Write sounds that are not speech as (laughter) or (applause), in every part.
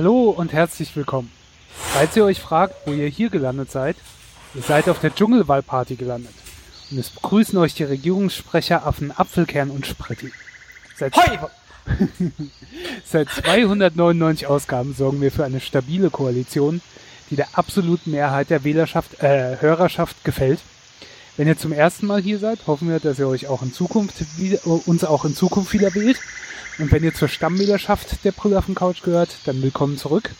Hallo und herzlich willkommen. Falls ihr euch fragt, wo ihr hier gelandet seid, ihr seid auf der Dschungelwahlparty gelandet. Und es begrüßen euch die Regierungssprecher Affen Apfelkern und Spretti. Seit, (laughs) Seit 299 Ausgaben sorgen wir für eine stabile Koalition, die der absoluten Mehrheit der Wählerschaft, äh, Hörerschaft gefällt. Wenn ihr zum ersten Mal hier seid, hoffen wir, dass ihr euch auch in Zukunft wieder, uns auch in Zukunft wieder wählt. Und wenn ihr zur Stammwählerschaft der Brüllaffen Couch gehört, dann willkommen zurück.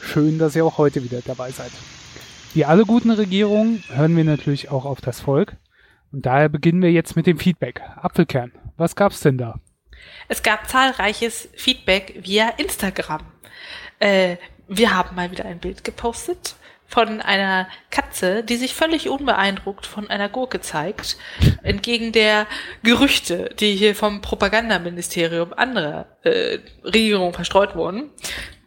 Schön, dass ihr auch heute wieder dabei seid. Wie alle guten Regierungen hören wir natürlich auch auf das Volk. Und daher beginnen wir jetzt mit dem Feedback. Apfelkern, was gab's denn da? Es gab zahlreiches Feedback via Instagram. Äh, wir haben mal wieder ein Bild gepostet von einer Katze, die sich völlig unbeeindruckt von einer Gurke zeigt, entgegen der Gerüchte, die hier vom Propagandaministerium anderer äh, Regierungen verstreut wurden.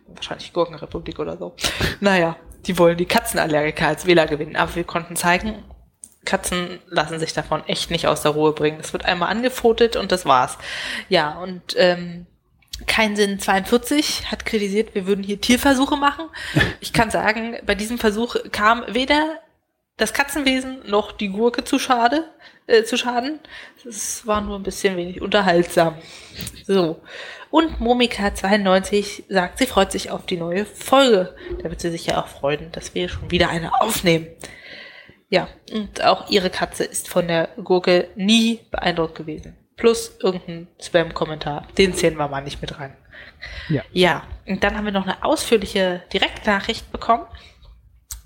Wahrscheinlich Gurkenrepublik oder so. Naja, die wollen die Katzenallergiker als Wähler gewinnen. Aber wir konnten zeigen, Katzen lassen sich davon echt nicht aus der Ruhe bringen. Das wird einmal angefotet und das war's. Ja, und ähm, kein Sinn 42 hat kritisiert, wir würden hier Tierversuche machen. (laughs) Ich kann sagen, bei diesem Versuch kam weder das Katzenwesen noch die Gurke zu schade, äh, zu Schaden. Es war nur ein bisschen wenig unterhaltsam. So. Und Momika 92 sagt, sie freut sich auf die neue Folge. Da wird sie sich ja auch freuen, dass wir schon wieder eine aufnehmen. Ja, und auch ihre Katze ist von der Gurke nie beeindruckt gewesen plus irgendein Spam-Kommentar. Den zählen wir mal nicht mit rein. Ja. Ja, und dann haben wir noch eine ausführliche Direktnachricht bekommen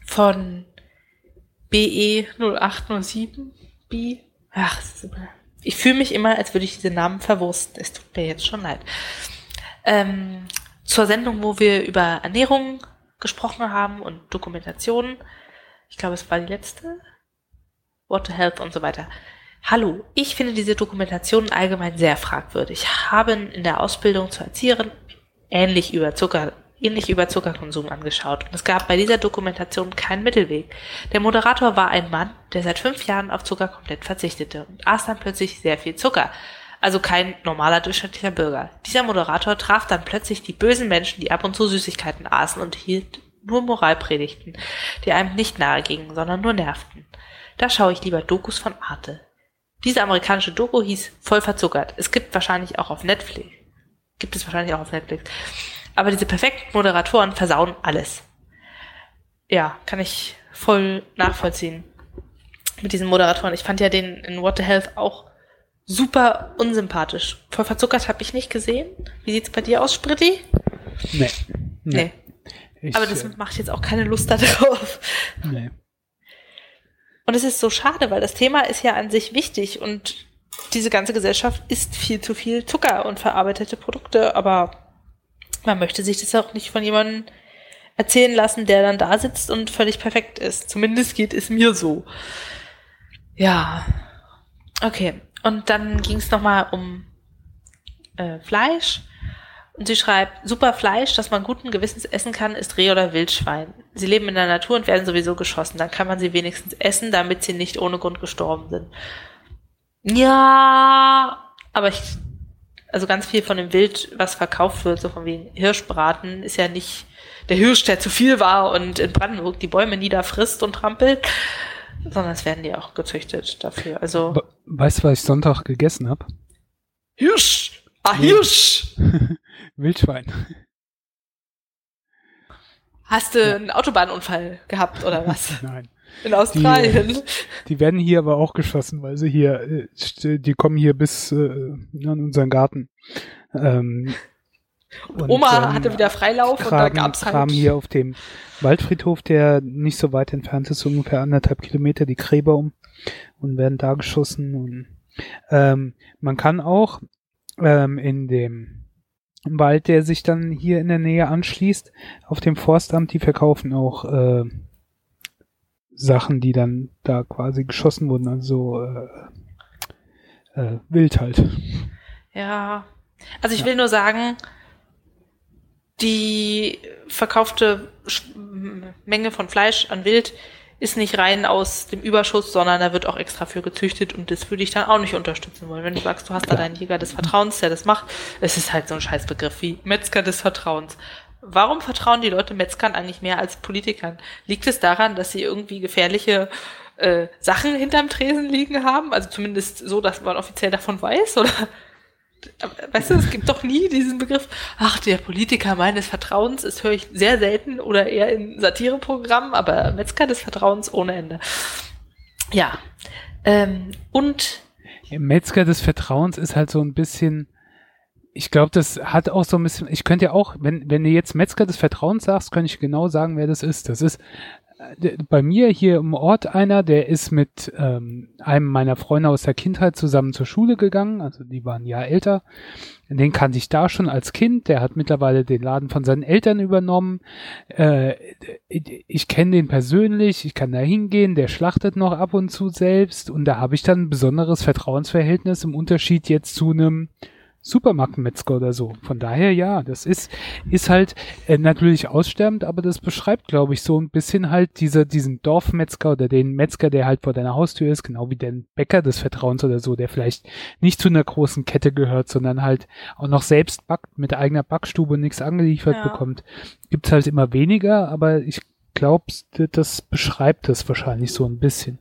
von BE0807. B. Ach, ich fühle mich immer, als würde ich diese Namen verwursten. Es tut mir jetzt schon leid. Ähm, zur Sendung, wo wir über Ernährung gesprochen haben und Dokumentationen. Ich glaube, es war die letzte. Water Health und so weiter. Hallo, ich finde diese Dokumentation allgemein sehr fragwürdig. Haben in der Ausbildung zur Erzieherin ähnlich über Zucker ähnlich über Zuckerkonsum angeschaut und es gab bei dieser Dokumentation keinen Mittelweg. Der Moderator war ein Mann, der seit fünf Jahren auf Zucker komplett verzichtete und aß dann plötzlich sehr viel Zucker. Also kein normaler durchschnittlicher Bürger. Dieser Moderator traf dann plötzlich die bösen Menschen, die ab und zu Süßigkeiten aßen und hielt nur Moralpredigten, die einem nicht nahe gingen, sondern nur nervten. Da schaue ich lieber Dokus von Arte. Diese amerikanische Doku hieß Voll verzuckert. Es gibt wahrscheinlich auch auf Netflix. Gibt es wahrscheinlich auch auf Netflix. Aber diese perfekten Moderatoren versauen alles. Ja, kann ich voll nachvollziehen. Mit diesen Moderatoren. Ich fand ja den in What the Health auch super unsympathisch. Voll verzuckert habe ich nicht gesehen. Wie sieht's bei dir aus, Spritti? Nee. Nee. nee. Aber das äh, macht jetzt auch keine Lust darauf. Nee. Und es ist so schade, weil das Thema ist ja an sich wichtig und diese ganze Gesellschaft isst viel zu viel Zucker und verarbeitete Produkte, aber man möchte sich das auch nicht von jemandem erzählen lassen, der dann da sitzt und völlig perfekt ist. Zumindest geht es mir so. Ja. Okay. Und dann ging es nochmal um äh, Fleisch. Und sie schreibt, super Fleisch, das man guten Gewissens essen kann, ist Reh oder Wildschwein. Sie leben in der Natur und werden sowieso geschossen. Dann kann man sie wenigstens essen, damit sie nicht ohne Grund gestorben sind. Ja, aber ich, also ganz viel von dem Wild, was verkauft wird, so von wegen Hirschbraten, ist ja nicht der Hirsch, der zu viel war und in Brandenburg die Bäume niederfrisst und trampelt, sondern es werden die auch gezüchtet dafür. Also. Weißt du, was ich Sonntag gegessen habe? Hirsch! Ah, Hirsch! (laughs) Wildschwein. Hast du ja. einen Autobahnunfall gehabt oder (laughs) was? Nein. In Australien. Die, die, werden hier aber auch geschossen, weil sie hier, äh, die kommen hier bis äh, an unseren Garten. Ähm, und, Oma ähm, hatte wieder Freilauf Kram, und da gab's halt. Kram hier auf dem Waldfriedhof, der nicht so weit entfernt ist, ungefähr anderthalb Kilometer, die Gräber um und werden da geschossen. Und ähm, man kann auch ähm, in dem Wald, der sich dann hier in der Nähe anschließt, auf dem Forstamt, die verkaufen auch äh, Sachen, die dann da quasi geschossen wurden, also äh, äh, wild halt. Ja, also ich ja. will nur sagen, die verkaufte Menge von Fleisch an Wild ist nicht rein aus dem Überschuss, sondern da wird auch extra für gezüchtet und das würde ich dann auch nicht unterstützen wollen. Wenn du sagst, du hast da deinen Jäger des Vertrauens, der das macht, es ist halt so ein Scheißbegriff wie Metzger des Vertrauens. Warum vertrauen die Leute Metzgern eigentlich mehr als Politikern? Liegt es daran, dass sie irgendwie gefährliche äh, Sachen hinterm Tresen liegen haben? Also zumindest so, dass man offiziell davon weiß? Oder weißt du, es gibt doch nie diesen Begriff, ach, der Politiker meines Vertrauens, das höre ich sehr selten oder eher in Satireprogrammen, aber Metzger des Vertrauens ohne Ende. Ja. Ähm, und Metzger des Vertrauens ist halt so ein bisschen, ich glaube, das hat auch so ein bisschen, ich könnte ja auch, wenn, wenn du jetzt Metzger des Vertrauens sagst, könnte ich genau sagen, wer das ist. Das ist bei mir hier im Ort einer, der ist mit ähm, einem meiner Freunde aus der Kindheit zusammen zur Schule gegangen, also die waren ein Jahr älter. Den kannte ich da schon als Kind, der hat mittlerweile den Laden von seinen Eltern übernommen. Äh, ich kenne den persönlich, ich kann da hingehen, der schlachtet noch ab und zu selbst. Und da habe ich dann ein besonderes Vertrauensverhältnis im Unterschied jetzt zu einem Supermarktmetzger oder so. Von daher ja, das ist, ist halt äh, natürlich aussterbend, aber das beschreibt, glaube ich, so ein bisschen halt diese, diesen Dorfmetzger oder den Metzger, der halt vor deiner Haustür ist, genau wie den Bäcker des Vertrauens oder so, der vielleicht nicht zu einer großen Kette gehört, sondern halt auch noch selbst backt, mit eigener Backstube nichts angeliefert ja. bekommt. Gibt's halt immer weniger, aber ich glaube, das beschreibt es wahrscheinlich so ein bisschen.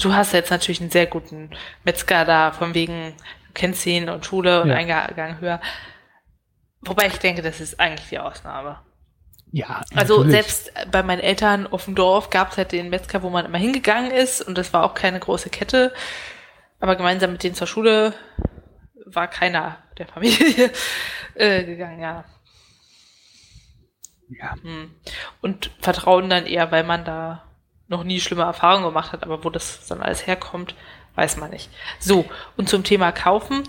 Du hast jetzt natürlich einen sehr guten Metzger da, von wegen kennst ihn und Schule und ja. Eingang höher. Wobei ich denke, das ist eigentlich die Ausnahme. Ja. Also natürlich. selbst bei meinen Eltern auf dem Dorf gab es halt den Metzger, wo man immer hingegangen ist und das war auch keine große Kette. Aber gemeinsam mit denen zur Schule war keiner der Familie (laughs) äh, gegangen, ja. Ja. Hm. Und Vertrauen dann eher, weil man da noch nie schlimme Erfahrungen gemacht hat, aber wo das dann alles herkommt, weiß man nicht. So, und zum Thema Kaufen.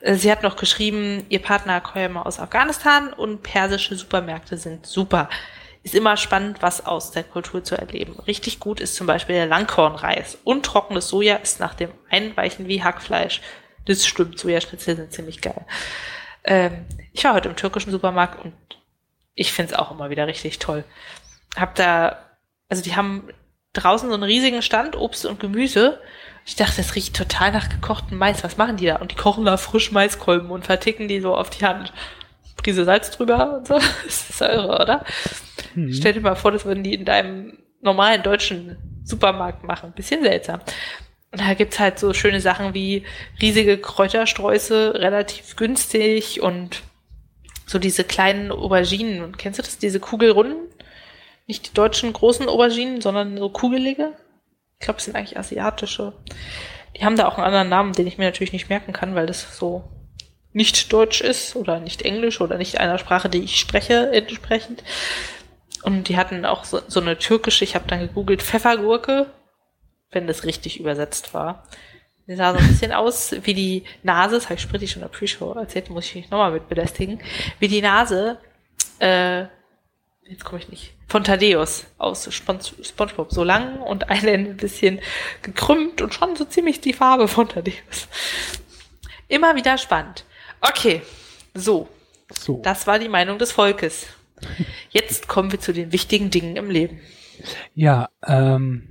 Äh, sie hat noch geschrieben, ihr Partner käme aus Afghanistan und persische Supermärkte sind super. Ist immer spannend, was aus der Kultur zu erleben. Richtig gut ist zum Beispiel der Langkornreis. Und trockenes Soja ist nach dem Einweichen wie Hackfleisch. Das stimmt, Sojaschnitzel sind ziemlich geil. Ähm, ich war heute im türkischen Supermarkt und ich finde es auch immer wieder richtig toll. Hab da, also die haben draußen so einen riesigen Stand, Obst und Gemüse ich dachte, das riecht total nach gekochtem Mais. Was machen die da? Und die kochen da frisch Maiskolben und verticken die so auf die Hand. Prise Salz drüber und so. (laughs) Das ist irre, oder? Mhm. Stell dir mal vor, das würden die in deinem normalen deutschen Supermarkt machen. Bisschen seltsam. Und da gibt's halt so schöne Sachen wie riesige Kräutersträuße, relativ günstig und so diese kleinen Auberginen. Und kennst du das? Diese Kugelrunden? Nicht die deutschen großen Auberginen, sondern so kugelige? Ich glaube, es sind eigentlich asiatische. Die haben da auch einen anderen Namen, den ich mir natürlich nicht merken kann, weil das so nicht Deutsch ist oder nicht Englisch oder nicht einer Sprache, die ich spreche entsprechend. Und die hatten auch so, so eine türkische, ich habe dann gegoogelt, Pfeffergurke, wenn das richtig übersetzt war. Die sah so ein bisschen aus wie die Nase, das habe ich spricht schon in der Pre-Show erzählt, muss ich mich nochmal mit belästigen, wie die Nase äh, jetzt komme ich nicht, von Thaddeus aus Spon Spongebob. So lang und eine ein bisschen gekrümmt und schon so ziemlich die Farbe von Thaddeus. Immer wieder spannend. Okay, so. so. Das war die Meinung des Volkes. Jetzt kommen wir zu den wichtigen Dingen im Leben. Ja, ähm.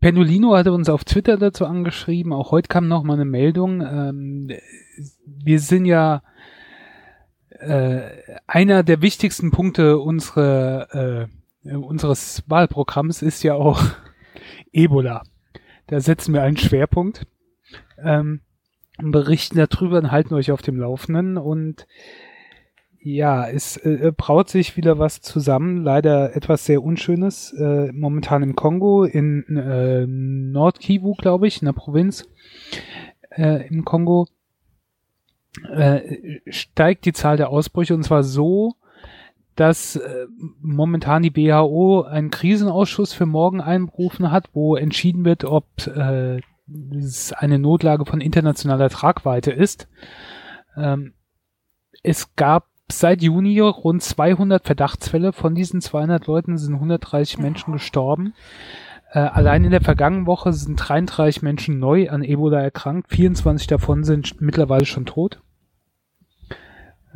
Penolino hatte uns auf Twitter dazu angeschrieben. Auch heute kam noch mal eine Meldung. Ähm, wir sind ja äh, einer der wichtigsten Punkte unsere, äh, unseres Wahlprogramms ist ja auch (laughs) Ebola. Da setzen wir einen Schwerpunkt, ähm, berichten darüber und halten euch auf dem Laufenden und ja, es äh, braut sich wieder was zusammen. Leider etwas sehr Unschönes. Äh, momentan im Kongo, in äh, Nordkivu, glaube ich, in der Provinz äh, im Kongo äh, steigt die Zahl der Ausbrüche und zwar so, dass äh, momentan die WHO einen Krisenausschuss für morgen einberufen hat, wo entschieden wird, ob äh, es eine Notlage von internationaler Tragweite ist. Ähm, es gab seit Juni rund 200 Verdachtsfälle. Von diesen 200 Leuten sind 130 Menschen gestorben. Äh, allein in der vergangenen Woche sind 33 Menschen neu an Ebola erkrankt. 24 davon sind mittlerweile schon tot.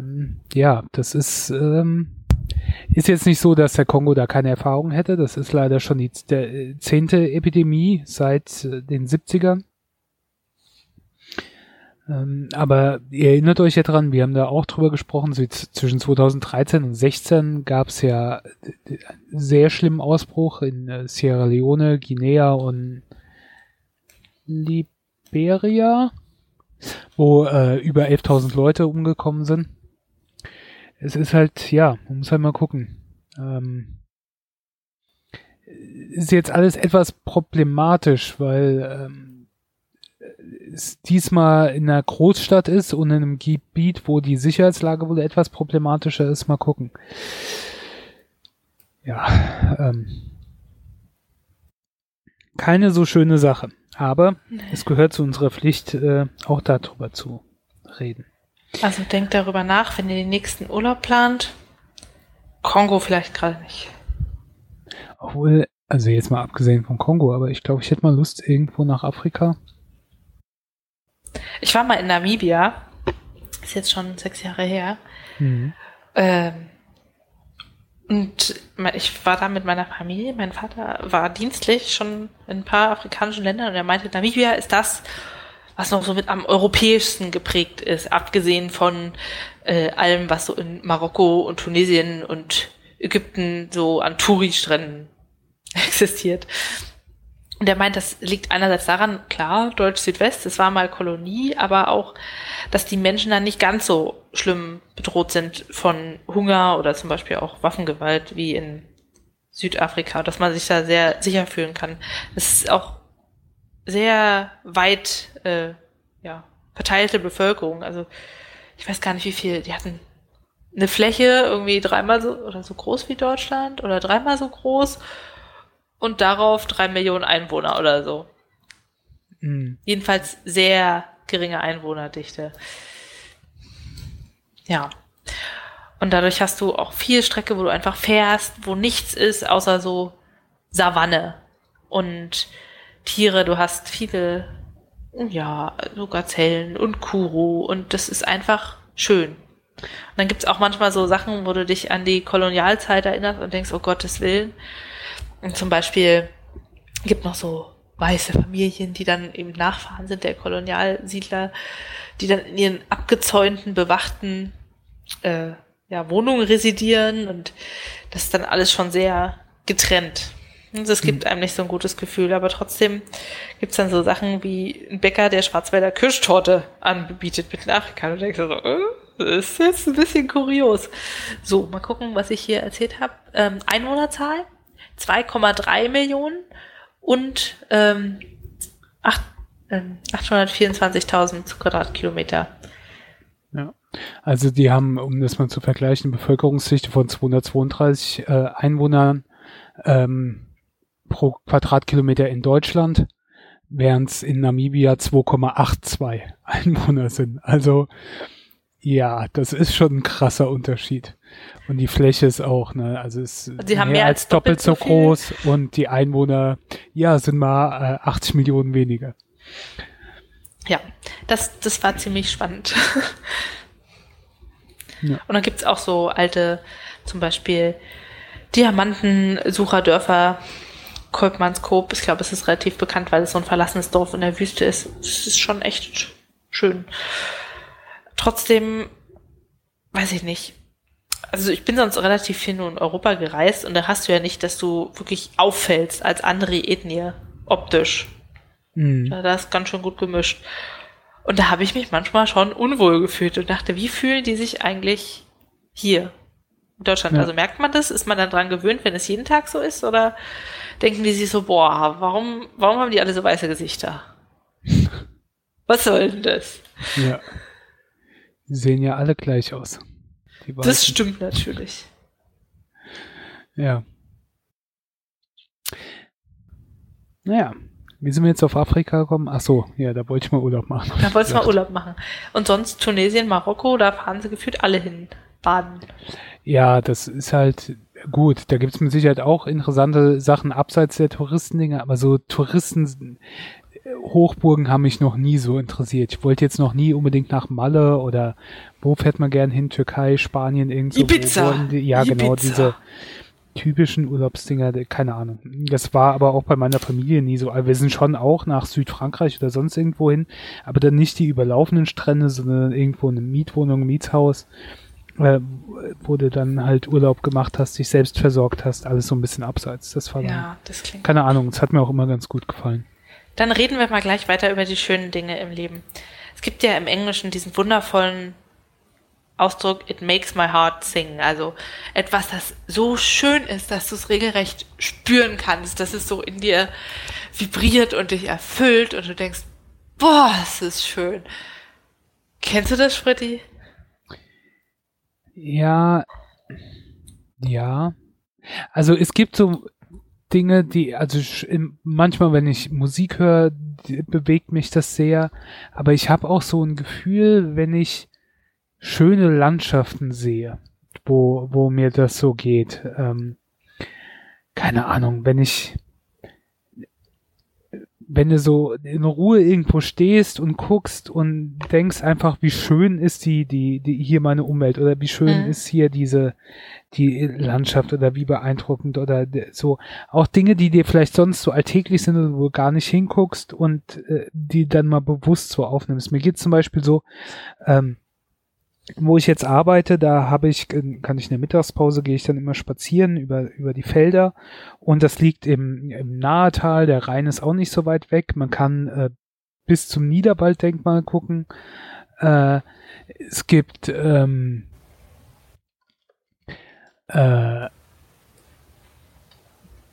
Ähm, ja, das ist, ähm, ist jetzt nicht so, dass der Kongo da keine Erfahrung hätte. Das ist leider schon die der, äh, zehnte Epidemie seit äh, den 70ern. Ähm, aber ihr erinnert euch ja dran, wir haben da auch drüber gesprochen, zwischen 2013 und 2016 gab es ja einen sehr schlimmen Ausbruch in äh, Sierra Leone, Guinea und Liberia, wo äh, über 11.000 Leute umgekommen sind. Es ist halt, ja, man muss halt mal gucken. Ähm, ist jetzt alles etwas problematisch, weil ähm, es diesmal in einer Großstadt ist und in einem Gebiet, wo die Sicherheitslage wohl etwas problematischer ist. Mal gucken. Ja, ähm, keine so schöne Sache. Aber nee. es gehört zu unserer Pflicht, äh, auch darüber zu reden. Also denkt darüber nach, wenn ihr den nächsten Urlaub plant. Kongo vielleicht gerade nicht. Obwohl, also jetzt mal abgesehen vom Kongo, aber ich glaube, ich hätte mal Lust irgendwo nach Afrika. Ich war mal in Namibia. Ist jetzt schon sechs Jahre her. Mhm. Ähm, und ich war da mit meiner Familie. Mein Vater war dienstlich schon in ein paar afrikanischen Ländern und er meinte, Namibia ist das, was noch so mit am europäischsten geprägt ist, abgesehen von äh, allem, was so in Marokko und Tunesien und Ägypten so an Touri-Stränden (laughs) existiert. Und er meint, das liegt einerseits daran, klar, Deutsch-Südwest, es war mal Kolonie, aber auch, dass die Menschen dann nicht ganz so schlimm bedroht sind von Hunger oder zum Beispiel auch Waffengewalt wie in Südafrika, dass man sich da sehr sicher fühlen kann. Es ist auch sehr weit äh, ja, verteilte Bevölkerung. Also ich weiß gar nicht, wie viel, die hatten eine Fläche irgendwie dreimal so oder so groß wie Deutschland oder dreimal so groß und darauf drei Millionen Einwohner oder so. Mhm. Jedenfalls sehr geringe Einwohnerdichte. Ja. Und dadurch hast du auch viel Strecke, wo du einfach fährst, wo nichts ist, außer so Savanne und Tiere. Du hast viele, ja, so Gazellen und Kuro und das ist einfach schön. Und dann gibt's auch manchmal so Sachen, wo du dich an die Kolonialzeit erinnerst und denkst, oh Gottes Willen, und zum Beispiel gibt noch so weiße Familien, die dann eben Nachfahren sind der Kolonialsiedler, die dann in ihren abgezäunten, bewachten äh, ja, Wohnungen residieren und das ist dann alles schon sehr getrennt. Und es gibt einem nicht so ein gutes Gefühl, aber trotzdem gibt's dann so Sachen wie ein Bäcker, der Schwarzwälder Kirschtorte anbietet mit Nachrichten. Und denkst so, äh, das ist jetzt ein bisschen kurios. So, mal gucken, was ich hier erzählt habe. Ähm, Einwohnerzahl 2,3 Millionen und ähm, äh, 824.000 Quadratkilometer. Ja. Also die haben, um das mal zu vergleichen, Bevölkerungsdichte von 232 äh, Einwohnern ähm, pro Quadratkilometer in Deutschland, während es in Namibia 2,82 (laughs) Einwohner sind. Also ja, das ist schon ein krasser Unterschied. Und die Fläche ist auch, ne, also es ist mehr, mehr, als doppelt, doppelt so, groß und die Einwohner, ja, sind mal äh, 80 Millionen weniger. Ja, das, das war ziemlich spannend. (laughs) ja. Und dann gibt's auch so alte, zum Beispiel Diamantensucherdörfer, Kolbmannskop. Ich glaube, es ist relativ bekannt, weil es so ein verlassenes Dorf in der Wüste ist. Es ist schon echt schön. Trotzdem, weiß ich nicht. Also ich bin sonst relativ viel nur in Europa gereist und da hast du ja nicht, dass du wirklich auffällst als andere Ethnie optisch. Mhm. Da ist ganz schön gut gemischt. Und da habe ich mich manchmal schon unwohl gefühlt und dachte, wie fühlen die sich eigentlich hier in Deutschland? Ja. Also merkt man das? Ist man dann dran gewöhnt, wenn es jeden Tag so ist? Oder denken die sich so, boah, warum, warum haben die alle so weiße Gesichter? (laughs) Was soll denn das? Ja. Die sehen ja alle gleich aus. das stimmt natürlich. Ja. Naja, wie sind wir jetzt auf Afrika gekommen? Ach so, ja, da wollte ich mal Urlaub machen. Da wollte ich mal Urlaub machen. Und sonst Tunesien, Marokko, da fahren sie gefühlt alle hin. Baden. Ja, das ist halt gut. Da gibt es mit Sicherheit auch interessante Sachen abseits der Touristendinge, aber so Touristen Hochburgen haben mich noch nie so interessiert. Ich wollte jetzt noch nie unbedingt nach Malle oder wo fährt man gern hin? Türkei, Spanien, irgendwo. Ibiza. Die, ja, genau, Ibiza. diese typischen Urlaubsdinger, keine Ahnung. Das war aber auch bei meiner Familie nie so. Wir sind schon auch nach Südfrankreich oder sonst irgendwo hin, aber dann nicht die überlaufenden Strände, sondern irgendwo eine Mietwohnung, Mietshaus, äh, wo du dann halt Urlaub gemacht hast, dich selbst versorgt hast, alles so ein bisschen abseits. Das war Ja, dann, das klingt. keine Ahnung, es hat mir auch immer ganz gut gefallen. Dann reden wir mal gleich weiter über die schönen Dinge im Leben. Es gibt ja im Englischen diesen wundervollen Ausdruck, it makes my heart sing. Also etwas, das so schön ist, dass du es regelrecht spüren kannst, dass es so in dir vibriert und dich erfüllt und du denkst, boah, es ist schön. Kennst du das, Fritti? Ja, ja. Also es gibt so Dinge, die, also manchmal, wenn ich Musik höre, bewegt mich das sehr. Aber ich habe auch so ein Gefühl, wenn ich schöne Landschaften sehe, wo, wo mir das so geht. Ähm, keine Ahnung, wenn ich, wenn du so in Ruhe irgendwo stehst und guckst und denkst einfach, wie schön ist die, die, die hier meine Umwelt oder wie schön Mhm. ist hier diese, die Landschaft oder wie beeindruckend oder de- so. Auch Dinge, die dir vielleicht sonst so alltäglich sind wo du gar nicht hinguckst und äh, die dann mal bewusst so aufnimmst. Mir geht zum Beispiel so, ähm, wo ich jetzt arbeite, da habe ich, äh, kann ich in der Mittagspause, gehe ich dann immer spazieren über, über die Felder und das liegt im, im Nahetal, der Rhein ist auch nicht so weit weg. Man kann äh, bis zum Niederwalddenkmal gucken. Äh, es gibt ähm, äh,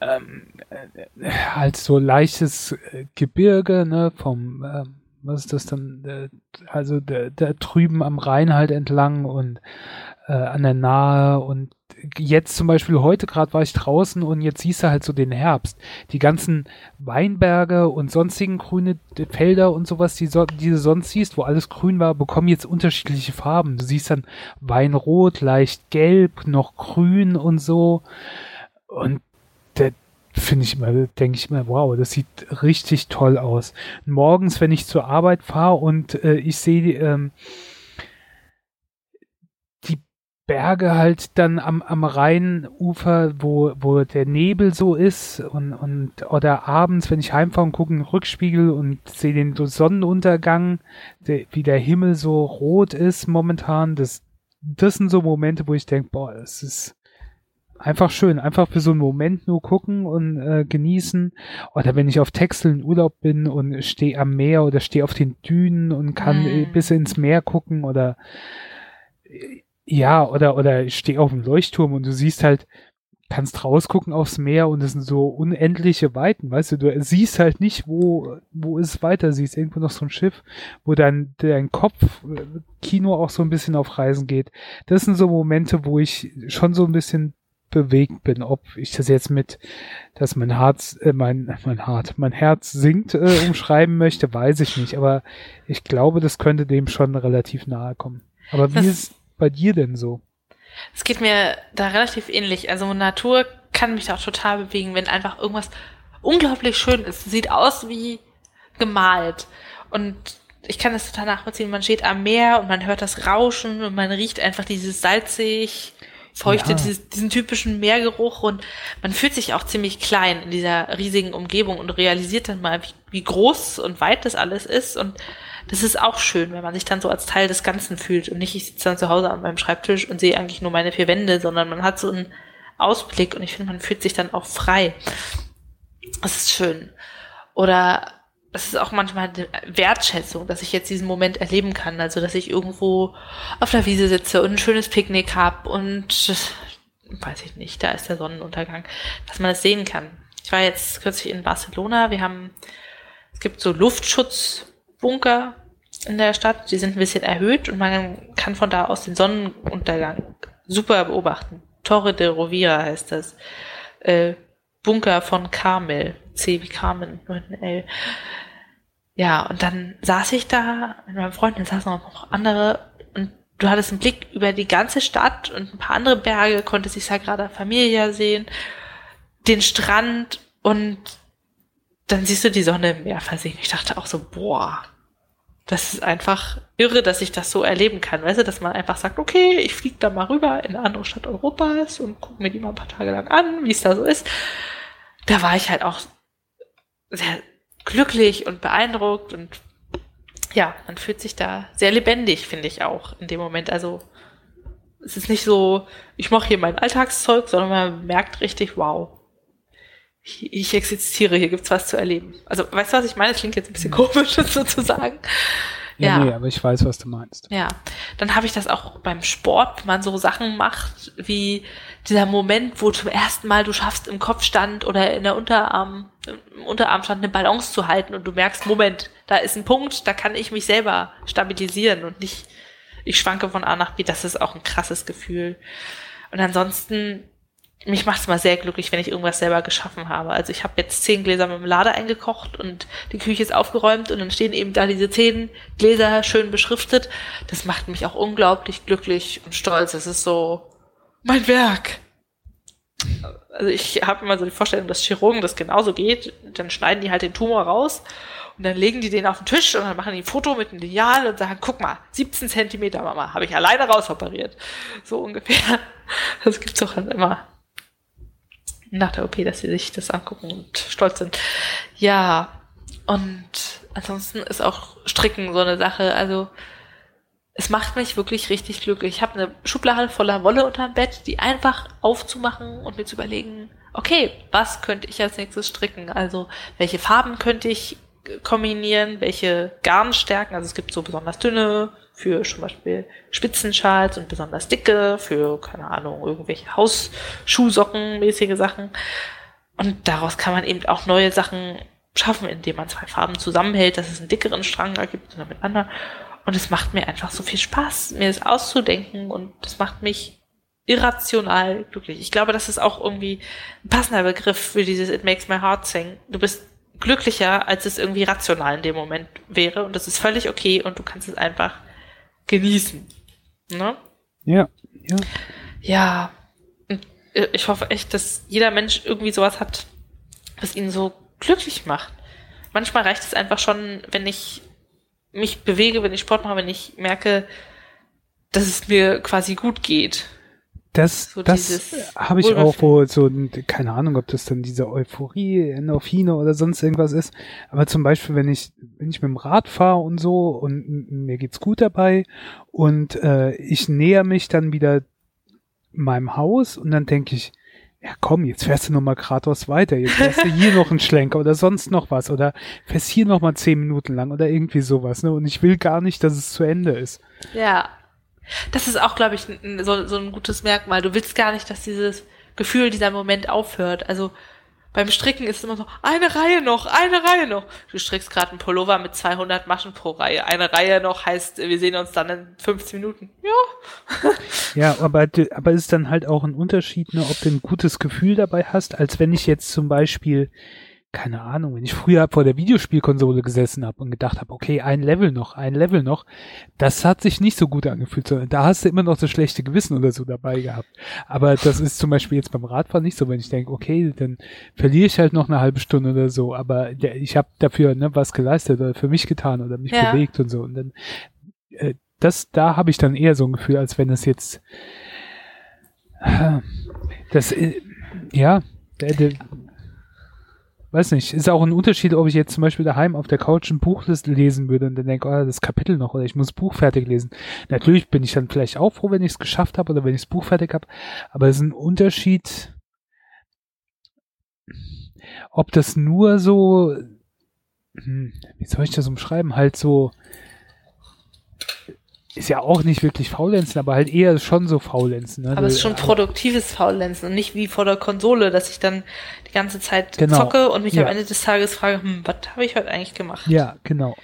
ähm, äh, halt so leichtes äh, Gebirge, ne, vom, ähm, was ist das dann, also der, der drüben am Rhein halt entlang und äh, an der Nahe und jetzt zum Beispiel heute gerade war ich draußen und jetzt siehst du halt so den Herbst. Die ganzen Weinberge und sonstigen grüne Felder und sowas, die, so, die du sonst siehst, wo alles grün war, bekommen jetzt unterschiedliche Farben. Du siehst dann Weinrot, leicht gelb, noch grün und so. Und finde ich immer, denke ich immer, wow, das sieht richtig toll aus. Morgens, wenn ich zur Arbeit fahre und äh, ich sehe ähm, die Berge halt dann am, am Rheinufer, wo, wo der Nebel so ist und, und oder abends, wenn ich heimfahre und gucke in den Rückspiegel und sehe den Sonnenuntergang, der, wie der Himmel so rot ist momentan, das, das sind so Momente, wo ich denke, boah, das ist einfach schön, einfach für so einen Moment nur gucken und äh, genießen. Oder wenn ich auf Texel in Urlaub bin und stehe am Meer oder stehe auf den Dünen und kann äh, bis ins Meer gucken oder äh, ja, oder oder ich stehe auf dem Leuchtturm und du siehst halt, kannst rausgucken aufs Meer und es sind so unendliche Weiten, weißt du, du siehst halt nicht, wo, wo es weiter siehst, irgendwo noch so ein Schiff, wo dein, dein Kopf, äh, Kino auch so ein bisschen auf Reisen geht. Das sind so Momente, wo ich schon so ein bisschen bewegt bin, ob ich das jetzt mit, dass mein Herz, äh, mein, mein Hart, mein Herz sinkt, äh, umschreiben möchte, weiß ich nicht, aber ich glaube, das könnte dem schon relativ nahe kommen. Aber wie Das- ist bei dir denn so? Es geht mir da relativ ähnlich. Also Natur kann mich da auch total bewegen, wenn einfach irgendwas unglaublich schön ist. Sieht aus wie gemalt. Und ich kann das total nachvollziehen. Man steht am Meer und man hört das Rauschen und man riecht einfach dieses salzig, feuchte, Ja. dieses, diesen typischen Meergeruch und man fühlt sich auch ziemlich klein in dieser riesigen Umgebung und realisiert dann mal, wie, wie groß und weit das alles ist und das ist auch schön, wenn man sich dann so als Teil des Ganzen fühlt und nicht, ich sitze dann zu Hause an meinem Schreibtisch und sehe eigentlich nur meine vier Wände, sondern man hat so einen Ausblick und ich finde, man fühlt sich dann auch frei. Das ist schön. Oder es ist auch manchmal eine Wertschätzung, dass ich jetzt diesen Moment erleben kann. Also, dass ich irgendwo auf der Wiese sitze und ein schönes Picknick habe und weiß ich nicht, da ist der Sonnenuntergang, dass man das sehen kann. Ich war jetzt kürzlich in Barcelona. Wir haben, es gibt so Luftschutzbunker in der Stadt. Die sind ein bisschen erhöht und man kann von da aus den Sonnenuntergang super beobachten. Torre de Rovira heißt das. Äh, Bunker von Carmel. C wie Carmen, nur ein L. Ja, und dann saß ich da mit meinem Freund, dann saßen auch noch andere und du hattest einen Blick über die ganze Stadt und ein paar andere Berge, konntest die Sagrada Familia sehen, den Strand und dann siehst du die Sonne im Meer versinken. Ich dachte auch so, boah, das ist einfach irre, dass ich das so erleben kann. Weißt du, dass man einfach sagt, okay, ich fliege da mal rüber in eine andere Stadt Europas und gucke mir die mal ein paar Tage lang an, wie es da so ist. Da war ich halt auch sehr glücklich und beeindruckt und ja, man fühlt sich da sehr lebendig, finde ich auch in dem Moment. Also es ist nicht so, ich mache hier mein Alltagszeug, sondern man merkt richtig, wow, ich existiere, hier gibt's was zu erleben. Also, weißt du, was ich meine? Das klingt jetzt ein bisschen komisch (laughs) sozusagen. Ja, ja. Nee, aber ich weiß, was du meinst. Ja, dann habe ich das auch beim Sport, wenn man so Sachen macht, wie dieser Moment, wo zum ersten Mal du schaffst, im Kopfstand oder in der Unterarm, im Unterarmstand eine Balance zu halten und du merkst, Moment, da ist ein Punkt, da kann ich mich selber stabilisieren und nicht, ich schwanke von A nach B. Das ist auch ein krasses Gefühl. Und ansonsten mich macht es mal sehr glücklich, wenn ich irgendwas selber geschaffen habe. Also ich habe jetzt zehn Gläser Lader eingekocht und die Küche ist aufgeräumt und dann stehen eben da diese zehn Gläser schön beschriftet. Das macht mich auch unglaublich glücklich und stolz. Es ist so mein Werk. Also ich habe immer so die Vorstellung, dass Chirurgen das genauso geht. Dann schneiden die halt den Tumor raus und dann legen die den auf den Tisch und dann machen die ein Foto mit einem Lineal und sagen, guck mal, 17 Zentimeter, Mama, habe ich alleine rausoperiert. So ungefähr. Das gibt's doch dann immer nach der OP, dass sie sich das angucken und stolz sind. Ja, und ansonsten ist auch Stricken so eine Sache. Also es macht mich wirklich richtig glücklich. Ich habe eine Schublade voller Wolle unterm Bett, die einfach aufzumachen und mir zu überlegen, okay, was könnte ich als nächstes stricken? Also welche Farben könnte ich kombinieren, welche Garnstärken, also es gibt so besonders dünne, für zum Beispiel Spitzenschals und besonders dicke, für, keine Ahnung, irgendwelche Hausschuhsocken-mäßige Sachen. Und daraus kann man eben auch neue Sachen schaffen, indem man zwei Farben zusammenhält, dass es einen dickeren Strang ergibt oder mit anderen. Und es macht mir einfach so viel Spaß, mir das auszudenken und das macht mich irrational glücklich. Ich glaube, das ist auch irgendwie ein passender Begriff für dieses It makes my heart sing. Du bist glücklicher, als es irgendwie rational in dem Moment wäre und das ist völlig okay und du kannst es einfach genießen. Ne? Ja, ja. Ja. ich hoffe echt, dass jeder Mensch irgendwie sowas hat, was ihn so glücklich macht. Manchmal reicht es einfach schon, wenn ich mich bewege, wenn ich Sport mache, wenn ich merke, dass es mir quasi gut geht. Das, so das habe ich auch, wo so, keine Ahnung, ob das dann diese Euphorie, Endorphine oder sonst irgendwas ist. Aber zum Beispiel, wenn ich, wenn ich mit dem Rad fahre und so und mir geht's gut dabei und äh, ich näher mich dann wieder meinem Haus und dann denke ich, ja komm, jetzt fährst du noch mal geradeaus weiter, jetzt fährst du hier noch einen (laughs) Schlenker oder sonst noch was oder fährst hier noch mal zehn Minuten lang oder irgendwie sowas, ne? Und ich will gar nicht, dass es zu Ende ist. Ja, das ist auch, glaube ich, so, so ein gutes Merkmal. Du willst gar nicht, dass dieses Gefühl, dieser Moment aufhört. Also beim Stricken ist immer so, eine Reihe noch, eine Reihe noch. Du strickst gerade einen Pullover mit 200 Maschen pro Reihe. Eine Reihe noch heißt, wir sehen uns dann in 15 Minuten. Ja. ja, aber, aber ist dann halt auch ein Unterschied, ne, ob du ein gutes Gefühl dabei hast, als wenn ich jetzt zum Beispiel keine Ahnung, wenn ich früher vor der Videospielkonsole gesessen habe und gedacht habe, okay, ein Level noch, ein Level noch, das hat sich nicht so gut angefühlt, sondern da hast du immer noch das schlechte Gewissen oder so dabei gehabt. Aber das ist zum Beispiel jetzt beim Radfahren nicht so, wenn ich denke, okay, dann verliere ich halt noch eine halbe Stunde oder so, aber der, ich habe dafür ne, was geleistet oder für mich getan oder mich ja. bewegt und so. Und dann äh, das, da habe ich dann eher so ein Gefühl, als wenn es jetzt das, äh, ja, der, der, weiß nicht, ist auch ein Unterschied, ob ich jetzt zum Beispiel daheim auf der Couch ein Buch lesen würde und dann denke, oh, das Kapitel noch oder ich muss das Buch fertig lesen. Natürlich bin ich dann vielleicht auch froh, wenn ich es geschafft habe oder wenn ich das Buch fertig habe, aber es ist ein Unterschied, ob das nur so, hm, wie soll ich das umschreiben, halt so ist ja auch nicht wirklich Faulenzen, aber halt eher schon so Faulenzen. Ne? Aber es ist schon produktives Faulenzen und nicht wie vor der Konsole, dass ich dann die ganze Zeit genau. zocke und mich ja. am Ende des Tages frage, hm, was habe ich heute eigentlich gemacht? Ja, genau.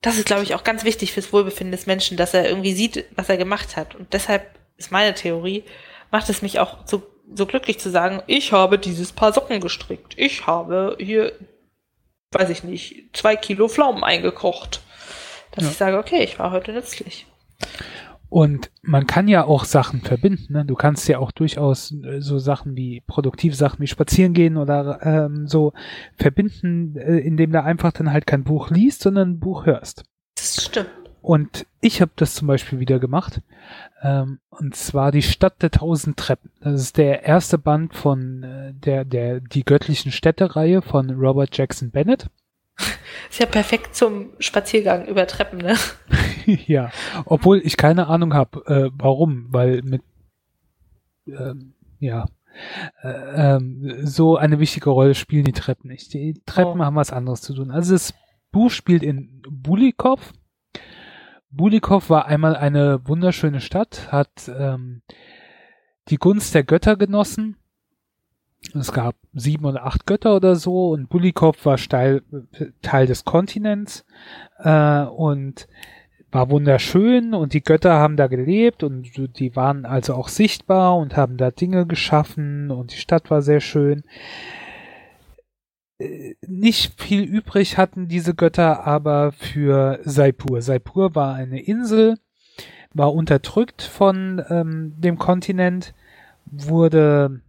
Das ist, glaube ich, auch ganz wichtig fürs Wohlbefinden des Menschen, dass er irgendwie sieht, was er gemacht hat. Und deshalb ist meine Theorie, macht es mich auch so, so glücklich zu sagen, ich habe dieses Paar Socken gestrickt. Ich habe hier, weiß ich nicht, zwei Kilo Pflaumen eingekocht dass ja. ich sage, okay, ich war heute nützlich. Und man kann ja auch Sachen verbinden. Ne? Du kannst ja auch durchaus äh, so Sachen wie Produktivsachen wie spazieren gehen oder ähm, so verbinden, äh, indem du einfach dann halt kein Buch liest, sondern ein Buch hörst. Das stimmt. Und ich habe das zum Beispiel wieder gemacht. Ähm, und zwar die Stadt der tausend Treppen. Das ist der erste Band von äh, der, der, die göttlichen Städte-Reihe von Robert Jackson Bennett. (laughs) Ist ja perfekt zum Spaziergang über Treppen, ne? (laughs) ja, obwohl ich keine Ahnung habe, äh, warum, weil mit ähm, ja äh, ähm, so eine wichtige Rolle spielen die Treppen nicht. Die Treppen oh. haben was anderes zu tun. Also das Buch spielt in Bulikov. Bulikov war einmal eine wunderschöne Stadt, hat ähm, die Gunst der Götter genossen es gab sieben oder acht Götter oder so und Bulikov war Teil, Teil des Kontinents äh, und war wunderschön und die Götter haben da gelebt und die waren also auch sichtbar und haben da Dinge geschaffen und die Stadt war sehr schön. Äh, nicht viel übrig hatten diese Götter aber für Saipur. Saipur war eine Insel, war unterdrückt von ähm, dem Kontinent, wurde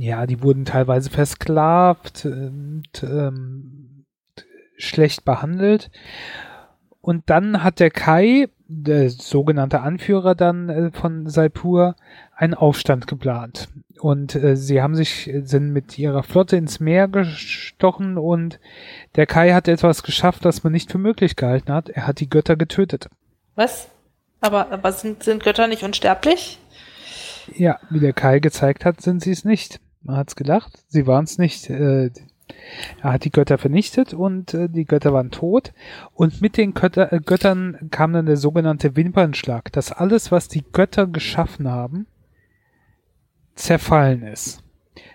ja, die wurden teilweise versklavt und ähm, schlecht behandelt. Und dann hat der Kai, der sogenannte Anführer dann äh, von Saipur, einen Aufstand geplant. Und äh, sie haben sich, sind mit ihrer Flotte ins Meer gestochen und der Kai hat etwas geschafft, das man nicht für möglich gehalten hat. Er hat die Götter getötet. Was? Aber, aber sind, sind Götter nicht unsterblich? Ja, wie der Kai gezeigt hat, sind sie es nicht. Man hat's gedacht, sie waren es nicht. Äh, er hat die Götter vernichtet und äh, die Götter waren tot. Und mit den Götter, äh, Göttern kam dann der sogenannte Wimpernschlag, dass alles, was die Götter geschaffen haben, zerfallen ist.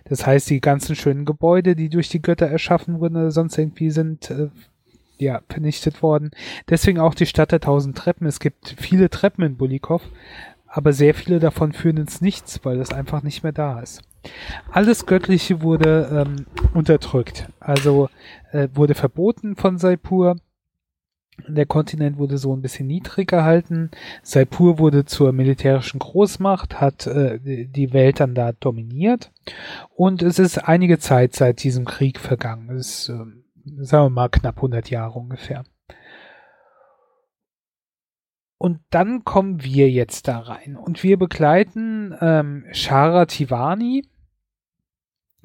Das heißt, die ganzen schönen Gebäude, die durch die Götter erschaffen wurden oder sonst irgendwie sind, äh, ja, vernichtet worden. Deswegen auch die Stadt der tausend Treppen. Es gibt viele Treppen in Bulikov, aber sehr viele davon führen ins Nichts, weil das einfach nicht mehr da ist. Alles Göttliche wurde ähm, unterdrückt, also äh, wurde verboten von Saipur. Der Kontinent wurde so ein bisschen niedrig gehalten. Saipur wurde zur militärischen Großmacht, hat äh, die Welt dann da dominiert. Und es ist einige Zeit seit diesem Krieg vergangen. Es ist, äh, sagen wir mal, knapp 100 Jahre ungefähr. Und dann kommen wir jetzt da rein und wir begleiten ähm, Shara Tivani,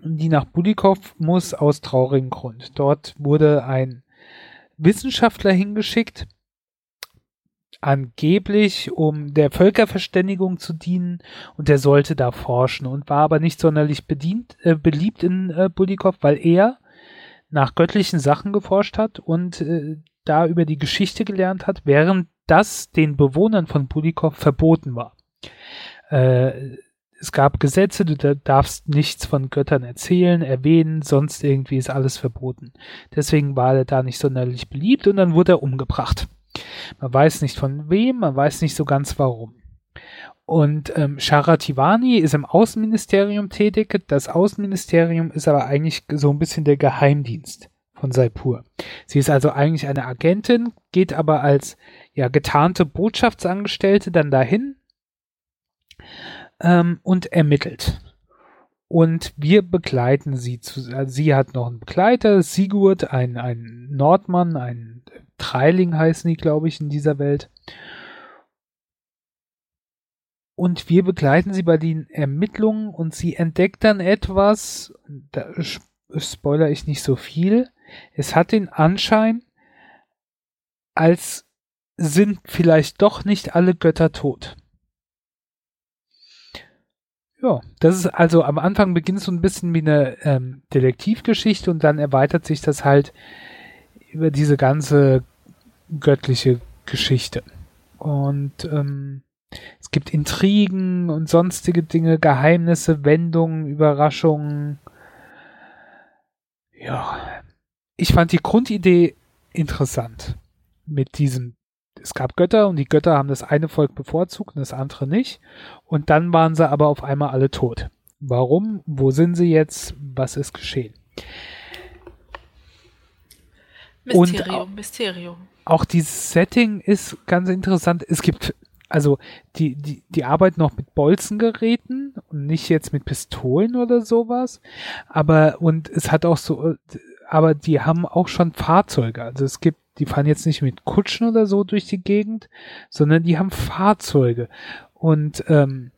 die nach Budikow muss aus traurigem Grund. Dort wurde ein Wissenschaftler hingeschickt, angeblich um der Völkerverständigung zu dienen und der sollte da forschen und war aber nicht sonderlich bedient, äh, beliebt in äh, Budikow, weil er nach göttlichen Sachen geforscht hat und äh, da über die Geschichte gelernt hat, während das den Bewohnern von Budikow verboten war. Äh, es gab Gesetze, du darfst nichts von Göttern erzählen, erwähnen, sonst irgendwie ist alles verboten. Deswegen war er da nicht sonderlich beliebt und dann wurde er umgebracht. Man weiß nicht von wem, man weiß nicht so ganz warum. Und ähm, Sharativani ist im Außenministerium tätig. Das Außenministerium ist aber eigentlich so ein bisschen der Geheimdienst von Saipur. Sie ist also eigentlich eine Agentin, geht aber als ja getarnte Botschaftsangestellte dann dahin ähm, und ermittelt. Und wir begleiten sie zu, also sie hat noch einen Begleiter, Sigurd, ein, ein Nordmann, ein Treiling heißen die, glaube ich, in dieser Welt. Und wir begleiten sie bei den Ermittlungen und sie entdeckt dann etwas, da spoiler ich nicht so viel. Es hat den Anschein, als sind vielleicht doch nicht alle Götter tot. Ja, das ist also am Anfang beginnt so ein bisschen wie eine ähm, Detektivgeschichte und dann erweitert sich das halt über diese ganze göttliche Geschichte. Und ähm, es gibt Intrigen und sonstige Dinge, Geheimnisse, Wendungen, Überraschungen. Ja, ich fand die Grundidee interessant mit diesem es gab Götter und die Götter haben das eine Volk bevorzugt und das andere nicht. Und dann waren sie aber auf einmal alle tot. Warum? Wo sind sie jetzt? Was ist geschehen? Mysterium, und Mysterium. Auch dieses Setting ist ganz interessant. Es gibt also die, die, die arbeiten noch mit Bolzengeräten und nicht jetzt mit Pistolen oder sowas. Aber, und es hat auch so, aber die haben auch schon Fahrzeuge. Also es gibt, die fahren jetzt nicht mit Kutschen oder so durch die Gegend, sondern die haben Fahrzeuge. Und ähm,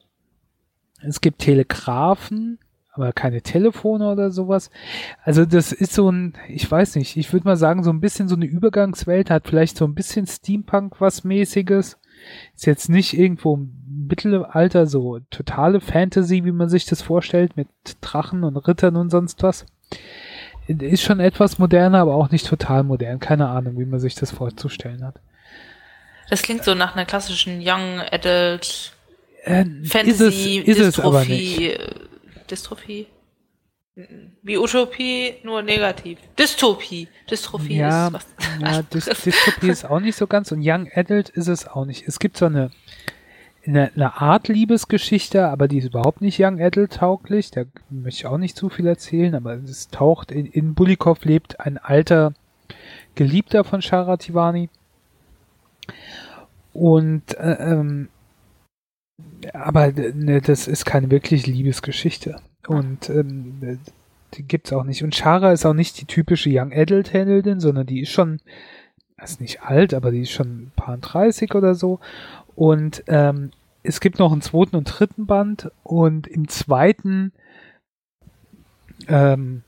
es gibt Telegrafen, aber keine Telefone oder sowas. Also das ist so ein, ich weiß nicht, ich würde mal sagen, so ein bisschen so eine Übergangswelt, hat vielleicht so ein bisschen Steampunk was mäßiges. Ist jetzt nicht irgendwo im Mittelalter so totale Fantasy, wie man sich das vorstellt, mit Drachen und Rittern und sonst was. Ist schon etwas moderner, aber auch nicht total modern. Keine Ahnung, wie man sich das vorzustellen hat. Das klingt so nach einer klassischen Young Adult Äh, Fantasy, ist es, ist es aber nicht. Dystrophie, äh, Dystrophie? Wie Utopie, nur negativ. Dystopie. Dystrophie Ja, ist was. ja (laughs) Dys Dystopie ist auch nicht so ganz und Young Adult ist es auch nicht. Es gibt so eine, eine, eine Art Liebesgeschichte, aber die ist überhaupt nicht Young Adult tauglich. Da möchte ich auch nicht zu viel erzählen, aber es taucht in, in Bulikov lebt ein alter Geliebter von Sharativani. Und äh, ähm, aber ne, das ist keine wirklich Liebesgeschichte. Und ähm, die gibt's auch nicht. Und Shara ist auch nicht die typische Young Adult Heldin, sondern die ist schon, ist nicht alt, aber die ist schon ein paar 30 oder so. Und ähm, es gibt noch einen zweiten und dritten Band und im zweiten ähm,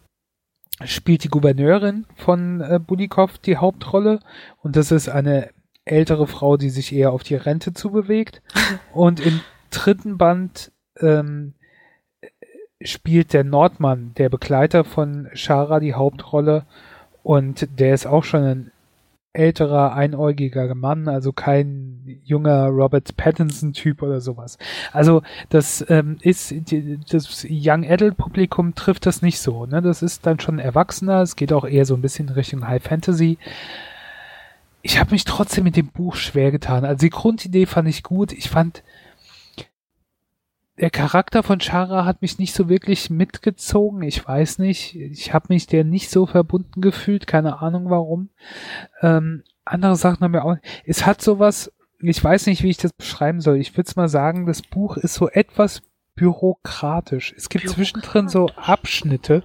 spielt die Gouverneurin von äh, Budikov die Hauptrolle und das ist eine ältere Frau, die sich eher auf die Rente zubewegt. (laughs) Und im dritten Band ähm, spielt der Nordmann, der Begleiter von Shara, die Hauptrolle. Und der ist auch schon ein älterer, einäugiger Mann, also kein junger Robert Pattinson-Typ oder sowas. Also das ähm, ist, die, das Young Adult Publikum trifft das nicht so. Ne? Das ist dann schon erwachsener, es geht auch eher so ein bisschen Richtung High Fantasy. Ich habe mich trotzdem mit dem Buch schwer getan. Also die Grundidee fand ich gut. Ich fand, der Charakter von Shara hat mich nicht so wirklich mitgezogen. Ich weiß nicht. Ich habe mich der nicht so verbunden gefühlt. Keine Ahnung warum. Ähm, andere Sachen haben mir auch. Es hat sowas. Ich weiß nicht, wie ich das beschreiben soll. Ich würde mal sagen, das Buch ist so etwas bürokratisch. Es gibt zwischendrin so Abschnitte,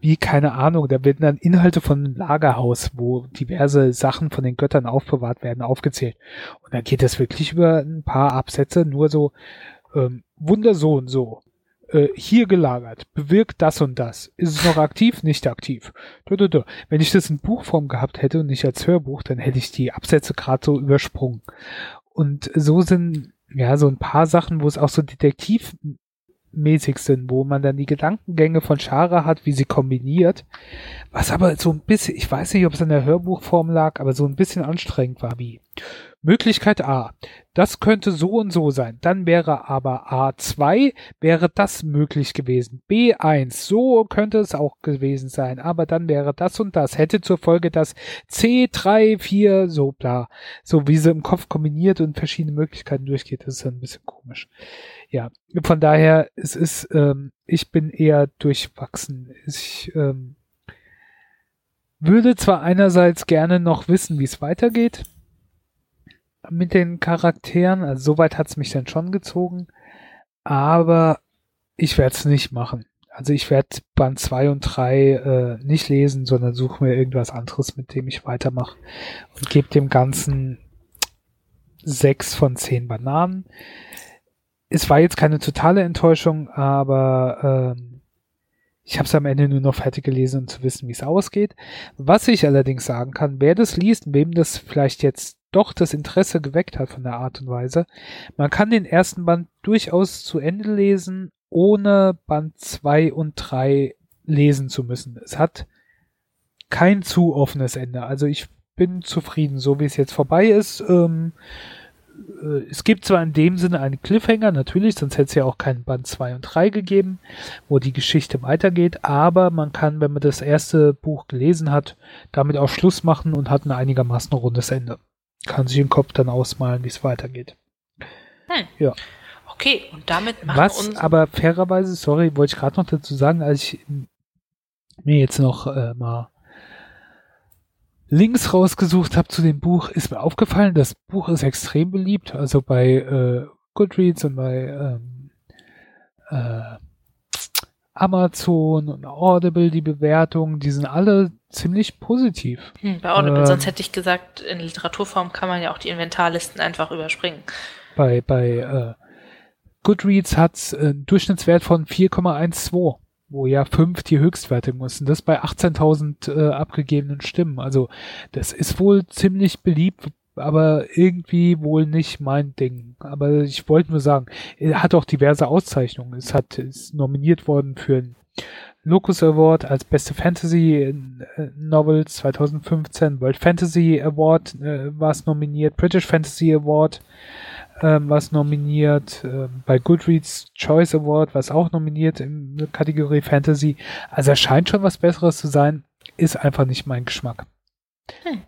wie, keine Ahnung, da werden dann Inhalte von einem Lagerhaus, wo diverse Sachen von den Göttern aufbewahrt werden, aufgezählt. Und dann geht es wirklich über ein paar Absätze, nur so, ähm, Wunder so und so. Äh, hier gelagert, bewirkt das und das. Ist es noch aktiv? Nicht aktiv. Wenn ich das in Buchform gehabt hätte und nicht als Hörbuch, dann hätte ich die Absätze gerade so übersprungen. Und so sind ja so ein paar Sachen, wo es auch so detektivmäßig sind, wo man dann die Gedankengänge von Shara hat, wie sie kombiniert. Was aber so ein bisschen, ich weiß nicht, ob es in der Hörbuchform lag, aber so ein bisschen anstrengend war wie Möglichkeit A. Das könnte so und so sein. Dann wäre aber A2, wäre das möglich gewesen. B1, so könnte es auch gewesen sein. Aber dann wäre das und das. Hätte zur Folge das C3, 4, so bla. So wie sie im Kopf kombiniert und verschiedene Möglichkeiten durchgeht, das ist ein bisschen komisch. Ja, von daher, es ist, ähm, ich bin eher durchwachsen. Ich, ähm, würde zwar einerseits gerne noch wissen, wie es weitergeht, mit den Charakteren. Also soweit hat's mich dann schon gezogen. Aber ich werde es nicht machen. Also ich werde Band 2 und 3 äh, nicht lesen, sondern suche mir irgendwas anderes, mit dem ich weitermache. Und gebe dem Ganzen sechs von zehn Bananen. Es war jetzt keine totale Enttäuschung, aber ähm, ich habe es am Ende nur noch fertig gelesen, um zu wissen, wie es ausgeht. Was ich allerdings sagen kann, wer das liest, wem das vielleicht jetzt doch das Interesse geweckt hat von der Art und Weise. Man kann den ersten Band durchaus zu Ende lesen, ohne Band 2 und 3 lesen zu müssen. Es hat kein zu offenes Ende. Also ich bin zufrieden, so wie es jetzt vorbei ist. Ähm, äh, es gibt zwar in dem Sinne einen Cliffhanger, natürlich, sonst hätte es ja auch keinen Band 2 und 3 gegeben, wo die Geschichte weitergeht, aber man kann, wenn man das erste Buch gelesen hat, damit auch Schluss machen und hat ein einigermaßen rundes Ende kann sich im Kopf dann ausmalen, wie es weitergeht. Hm. Ja. Okay, und damit machen Was uns aber fairerweise, sorry, wollte ich gerade noch dazu sagen, als ich mir jetzt noch äh, mal Links rausgesucht habe zu dem Buch, ist mir aufgefallen, das Buch ist extrem beliebt. Also bei äh, Goodreads und bei ähm, äh, Amazon und Audible, die Bewertungen, die sind alle ziemlich positiv. Hm, bei Audible, ähm, sonst hätte ich gesagt, in Literaturform kann man ja auch die Inventarlisten einfach überspringen. Bei, bei äh, Goodreads hat es einen Durchschnittswert von 4,12 wo ja fünf die Höchstwerte mussten. Das bei 18.000 äh, abgegebenen Stimmen. Also das ist wohl ziemlich beliebt, aber irgendwie wohl nicht mein Ding. Aber ich wollte nur sagen, er hat auch diverse Auszeichnungen. Es hat ist nominiert worden für einen Locus Award als beste Fantasy äh, Novel 2015, World Fantasy Award äh, war es nominiert, British Fantasy Award ähm, was nominiert, äh, bei Goodreads Choice Award was auch nominiert in der Kategorie Fantasy. Also er scheint schon was Besseres zu sein, ist einfach nicht mein Geschmack. Hm.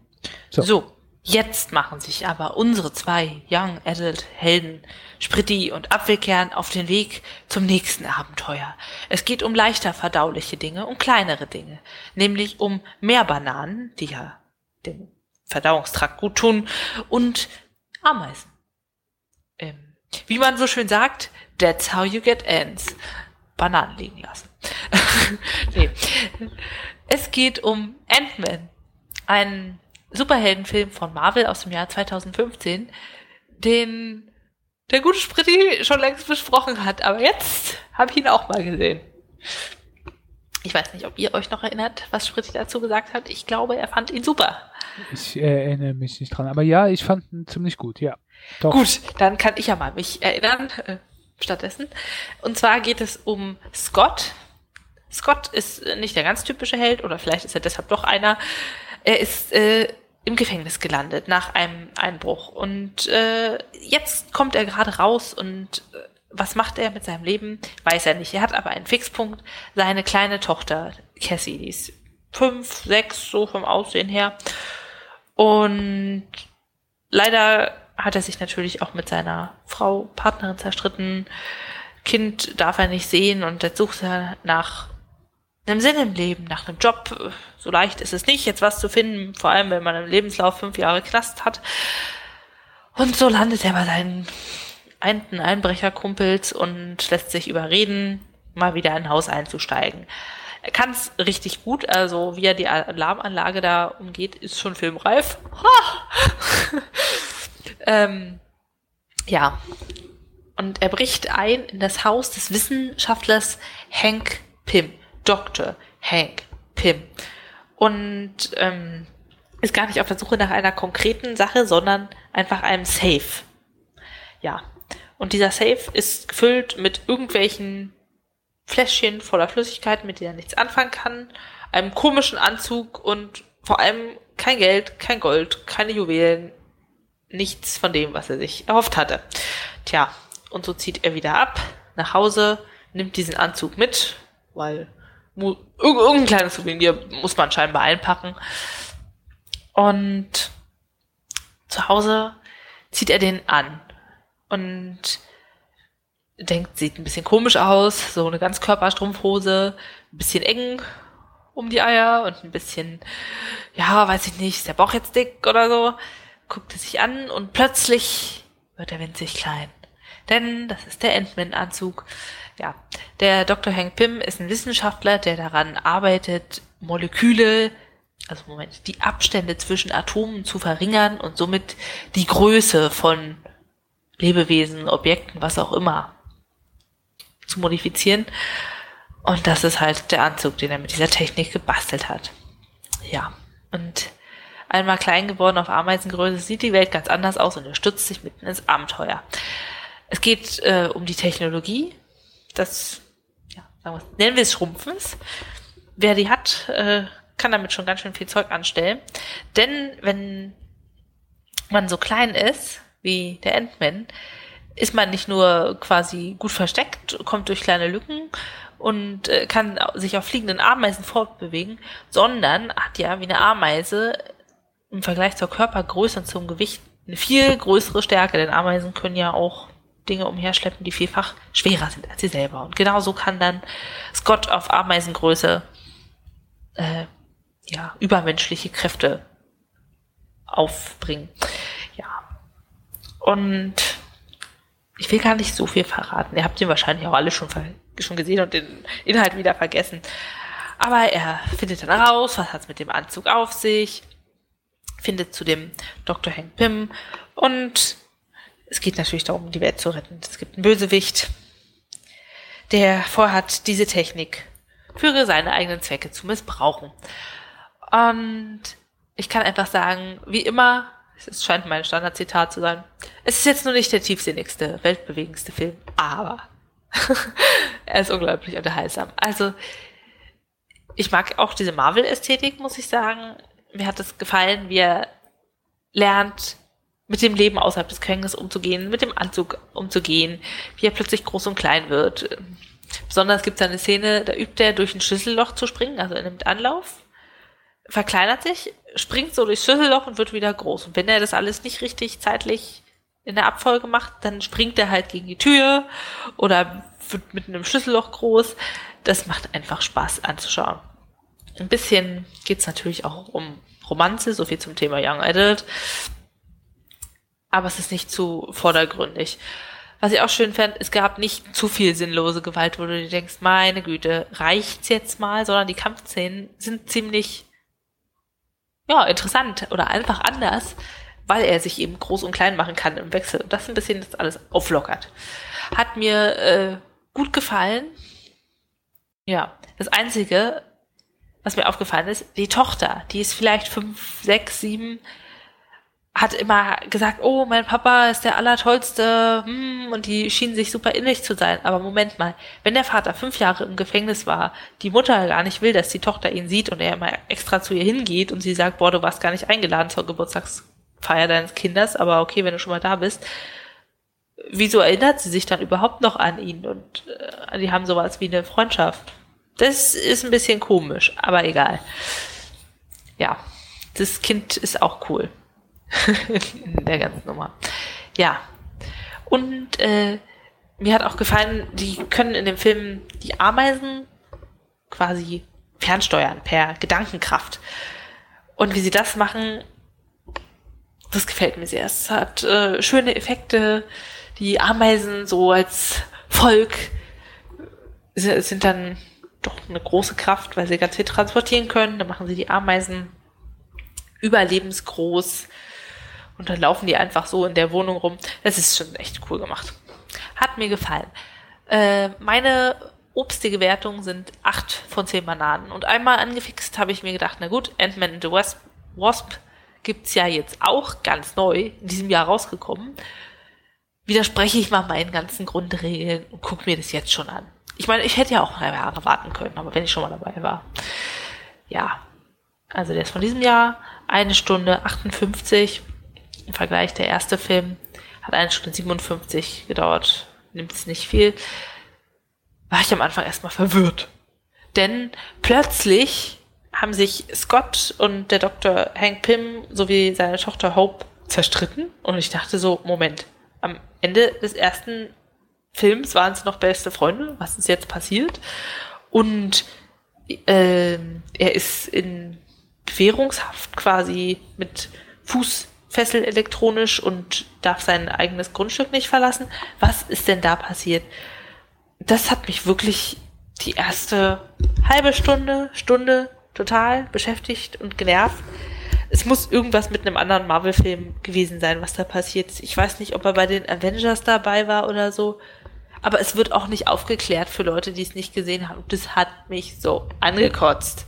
So. so. Jetzt machen sich aber unsere zwei Young Adult Helden, Spritti und Apfelkern, auf den Weg zum nächsten Abenteuer. Es geht um leichter verdauliche Dinge, um kleinere Dinge, nämlich um mehr Bananen, die ja dem Verdauungstrakt gut tun, und Ameisen. Ähm, wie man so schön sagt, that's how you get ants. Bananen liegen lassen. (laughs) nee. Es geht um Ant-Man, einen Superheldenfilm von Marvel aus dem Jahr 2015, den der gute Spritti schon längst besprochen hat, aber jetzt habe ich ihn auch mal gesehen. Ich weiß nicht, ob ihr euch noch erinnert, was Spritti dazu gesagt hat. Ich glaube, er fand ihn super. Ich erinnere mich nicht dran, aber ja, ich fand ihn ziemlich gut, ja. Doch. Gut, dann kann ich ja mal mich erinnern äh, stattdessen. Und zwar geht es um Scott. Scott ist nicht der ganz typische Held, oder vielleicht ist er deshalb doch einer. Er ist äh, im Gefängnis gelandet nach einem Einbruch. Und äh, jetzt kommt er gerade raus und äh, was macht er mit seinem Leben? Weiß er nicht. Er hat aber einen Fixpunkt. Seine kleine Tochter, Cassie, die ist fünf, sechs, so vom Aussehen her. Und leider hat er sich natürlich auch mit seiner Frau, Partnerin zerstritten. Kind darf er nicht sehen und jetzt sucht er nach einem Sinn im Leben, nach einem Job. So leicht ist es nicht, jetzt was zu finden, vor allem wenn man im Lebenslauf fünf Jahre Knast hat. Und so landet er bei seinen einen Einbrecherkumpels und lässt sich überreden, mal wieder in ein Haus einzusteigen. Er kann es richtig gut, also wie er die Alarmanlage da umgeht, ist schon filmreif. (laughs) Ähm, ja. Und er bricht ein in das Haus des Wissenschaftlers Hank Pym. Dr. Hank Pym. Und ähm, ist gar nicht auf der Suche nach einer konkreten Sache, sondern einfach einem Safe. Ja. Und dieser Safe ist gefüllt mit irgendwelchen Fläschchen voller Flüssigkeit, mit denen er nichts anfangen kann, einem komischen Anzug und vor allem kein Geld, kein Gold, keine Juwelen, nichts von dem, was er sich erhofft hatte. Tja, und so zieht er wieder ab nach Hause, nimmt diesen Anzug mit, weil irgendein kleines Souvenir muss man scheinbar einpacken. Und zu Hause zieht er den an und denkt, sieht ein bisschen komisch aus, so eine Ganzkörperstrumpfhose, ein bisschen eng um die Eier und ein bisschen, ja, weiß ich nicht, ist der Bauch jetzt dick oder so guckt es sich an und plötzlich wird er winzig klein. Denn das ist der Ant-Man-Anzug. Ja, der Dr. Hank Pym ist ein Wissenschaftler, der daran arbeitet, Moleküle, also Moment, die Abstände zwischen Atomen zu verringern und somit die Größe von Lebewesen, Objekten, was auch immer zu modifizieren. Und das ist halt der Anzug, den er mit dieser Technik gebastelt hat. Ja, und einmal klein geworden auf Ameisengröße, sieht die Welt ganz anders aus und er stürzt sich mitten ins Abenteuer. Es geht äh, um die Technologie, das, ja, sagen wir, nennen wir es Schrumpfens. Wer die hat, äh, kann damit schon ganz schön viel Zeug anstellen. Denn wenn man so klein ist, wie der Ant-Man, ist man nicht nur quasi gut versteckt, kommt durch kleine Lücken und äh, kann sich auf fliegenden Ameisen fortbewegen, sondern hat ja wie eine Ameise im Vergleich zur Körpergröße und zum Gewicht eine viel größere Stärke, denn Ameisen können ja auch Dinge umherschleppen, die vielfach schwerer sind als sie selber. Und genauso kann dann Scott auf Ameisengröße äh, ja, übermenschliche Kräfte aufbringen. Ja. Und ich will gar nicht so viel verraten. Ihr habt ihn wahrscheinlich auch alle schon, schon gesehen und den Inhalt wieder vergessen. Aber er findet dann raus, was hat es mit dem Anzug auf sich, findet zu dem Dr. Hank Pym und es geht natürlich darum, die Welt zu retten. Es gibt einen Bösewicht, der vorhat, diese Technik für seine eigenen Zwecke zu missbrauchen. Und ich kann einfach sagen, wie immer, es scheint mein Standardzitat zu sein, es ist jetzt nur nicht der tiefsinnigste, weltbewegendste Film, aber (laughs) er ist unglaublich unterhaltsam. Also, ich mag auch diese Marvel-Ästhetik, muss ich sagen. Mir hat es gefallen, wie er lernt, mit dem Leben außerhalb des Gefängnisses umzugehen, mit dem Anzug umzugehen, wie er plötzlich groß und klein wird. Besonders gibt es eine Szene, da übt er durch ein Schlüsselloch zu springen, also er nimmt Anlauf, verkleinert sich, springt so durchs Schlüsselloch und wird wieder groß. Und wenn er das alles nicht richtig zeitlich in der Abfolge macht, dann springt er halt gegen die Tür oder wird mit einem Schlüsselloch groß. Das macht einfach Spaß anzuschauen. Ein bisschen geht's natürlich auch um Romanze, so viel zum Thema Young Adult aber es ist nicht zu vordergründig. Was ich auch schön fand, es gab nicht zu viel sinnlose Gewalt, wo du dir denkst, meine Güte, reicht's jetzt mal, sondern die Kampfszenen sind ziemlich, ja, interessant oder einfach anders, weil er sich eben groß und klein machen kann im Wechsel und das ein bisschen das alles auflockert. Hat mir äh, gut gefallen. Ja, das Einzige, was mir aufgefallen ist, die Tochter, die ist vielleicht fünf, sechs, sieben, hat immer gesagt, oh, mein Papa ist der Allertollste, hm, und die schienen sich super innig zu sein. Aber Moment mal, wenn der Vater fünf Jahre im Gefängnis war, die Mutter gar nicht will, dass die Tochter ihn sieht und er immer extra zu ihr hingeht und sie sagt, boah, du warst gar nicht eingeladen zur Geburtstagsfeier deines Kindes, aber okay, wenn du schon mal da bist. Wieso erinnert sie sich dann überhaupt noch an ihn? Und äh, die haben sowas wie eine Freundschaft. Das ist ein bisschen komisch, aber egal. Ja, das Kind ist auch cool. In der ganzen Nummer. Ja. Und äh, mir hat auch gefallen, die können in dem Film die Ameisen quasi fernsteuern per Gedankenkraft. Und wie sie das machen, das gefällt mir sehr. Es hat äh, schöne Effekte. Die Ameisen so als Volk sind dann doch eine große Kraft, weil sie ganz viel transportieren können. Dann machen sie die Ameisen überlebensgroß und dann laufen die einfach so in der Wohnung rum. Das ist schon echt cool gemacht. Hat mir gefallen. Äh, meine obstige Wertungen sind acht von zehn Bananen. Und einmal angefixt habe ich mir gedacht, na gut, Ant-Man and the Wasp, Wasp gibt's ja jetzt auch ganz neu in diesem Jahr rausgekommen. Widerspreche ich mal meinen ganzen Grundregeln und gucke mir das jetzt schon an. Ich meine, ich hätte ja auch drei Jahre warten können, aber wenn ich schon mal dabei war. Ja. Also der ist von diesem Jahr, eine Stunde 58 im Vergleich, der erste Film hat eine Stunde 57 gedauert, nimmt es nicht viel, war ich am Anfang erstmal verwirrt. Denn plötzlich haben sich Scott und der Dr. Hank Pym sowie seine Tochter Hope zerstritten und ich dachte so, Moment, am Ende des ersten Films waren sie noch beste Freunde, was ist jetzt passiert? Und äh, er ist in Bewährungshaft quasi mit Fuß Fessel elektronisch und darf sein eigenes Grundstück nicht verlassen. Was ist denn da passiert? Das hat mich wirklich die erste halbe Stunde, Stunde total beschäftigt und genervt. Es muss irgendwas mit einem anderen Marvel-Film gewesen sein, was da passiert ist. Ich weiß nicht, ob er bei den Avengers dabei war oder so. Aber es wird auch nicht aufgeklärt für Leute, die es nicht gesehen haben. Das hat mich so angekotzt.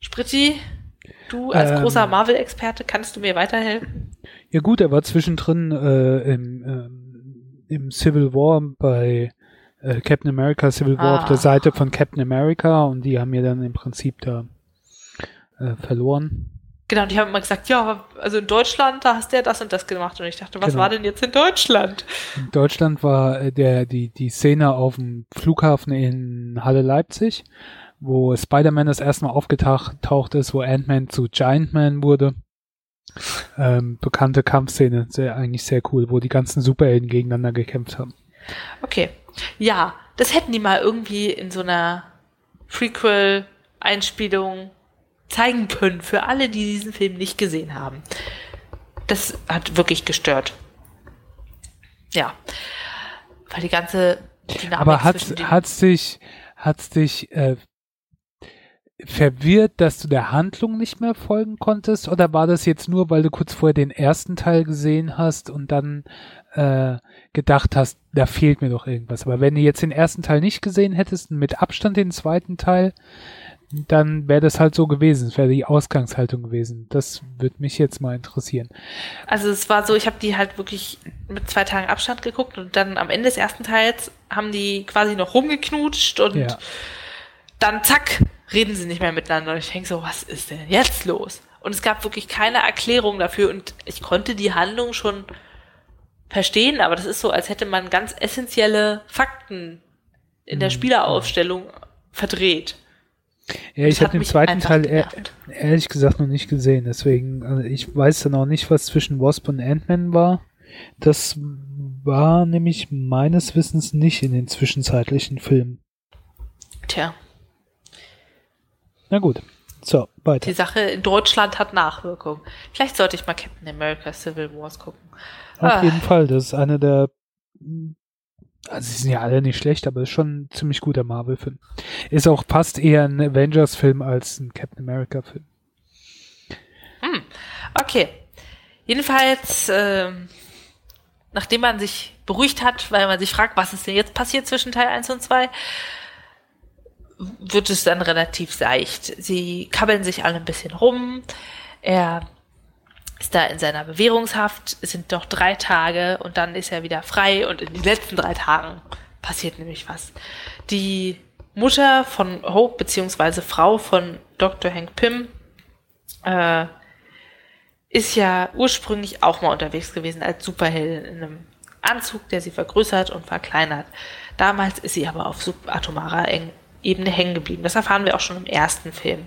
Spritti, Du als ähm, großer Marvel-Experte, kannst du mir weiterhelfen? Ja gut, er war zwischendrin äh, im, ähm, im Civil War bei äh, Captain America Civil War ah. auf der ah. Seite von Captain America und die haben mir dann im Prinzip da äh, verloren. Genau, die haben immer gesagt, ja, also in Deutschland, da hast du ja das und das gemacht. Und ich dachte, was genau. war denn jetzt in Deutschland? In Deutschland war äh, der, die, die Szene auf dem Flughafen in Halle Leipzig wo Spider-Man das erste Mal aufgetaucht ist, wo Ant-Man zu Giant-Man wurde. Ähm, bekannte Kampfszene, sehr, eigentlich sehr cool, wo die ganzen Superhelden gegeneinander gekämpft haben. Okay. Ja, das hätten die mal irgendwie in so einer Prequel-Einspielung zeigen können für alle, die diesen Film nicht gesehen haben. das hat wirklich gestört. Ja. Weil die ganze Dynamik Aber hat, hat sich, hat sich äh, verwirrt, dass du der Handlung nicht mehr folgen konntest? Oder war das jetzt nur, weil du kurz vorher den ersten Teil gesehen hast und dann äh, gedacht hast, da fehlt mir doch irgendwas? Aber wenn du jetzt den ersten Teil nicht gesehen hättest und mit Abstand den zweiten Teil, dann wäre das halt so gewesen. Es wäre die Ausgangshaltung gewesen. Das würde mich jetzt mal interessieren. Also es war so, ich habe die halt wirklich mit zwei Tagen Abstand geguckt und dann am Ende des ersten Teils haben die quasi noch rumgeknutscht und ja. Dann zack, reden sie nicht mehr miteinander. Und ich denke so, was ist denn jetzt los? Und es gab wirklich keine Erklärung dafür und ich konnte die Handlung schon verstehen, aber das ist so, als hätte man ganz essentielle Fakten in der mhm. Spieleraufstellung verdreht. Ja, ich habe den zweiten Teil ehr, ehrlich gesagt noch nicht gesehen, deswegen, also ich weiß dann auch nicht, was zwischen Wasp und Ant-Man war. Das war nämlich meines Wissens nicht in den zwischenzeitlichen Filmen. Tja. Na gut. So, weiter. Die Sache in Deutschland hat Nachwirkung. Vielleicht sollte ich mal Captain America Civil Wars gucken. Auf ah. jeden Fall. Das ist eine der also sie sind ja alle nicht schlecht, aber ist schon ein ziemlich guter Marvel-Film. Ist auch fast eher ein Avengers-Film als ein Captain America-Film. Hm. Okay. Jedenfalls, äh, nachdem man sich beruhigt hat, weil man sich fragt, was ist denn jetzt passiert zwischen Teil 1 und 2, wird es dann relativ seicht. Sie kabbeln sich alle ein bisschen rum. Er ist da in seiner Bewährungshaft, es sind noch drei Tage und dann ist er wieder frei und in den letzten drei Tagen passiert nämlich was. Die Mutter von Hope, beziehungsweise Frau von Dr. Hank Pym, äh, ist ja ursprünglich auch mal unterwegs gewesen als Superheldin in einem Anzug, der sie vergrößert und verkleinert. Damals ist sie aber auf subatomarer Ebene hängen geblieben. Das erfahren wir auch schon im ersten Film.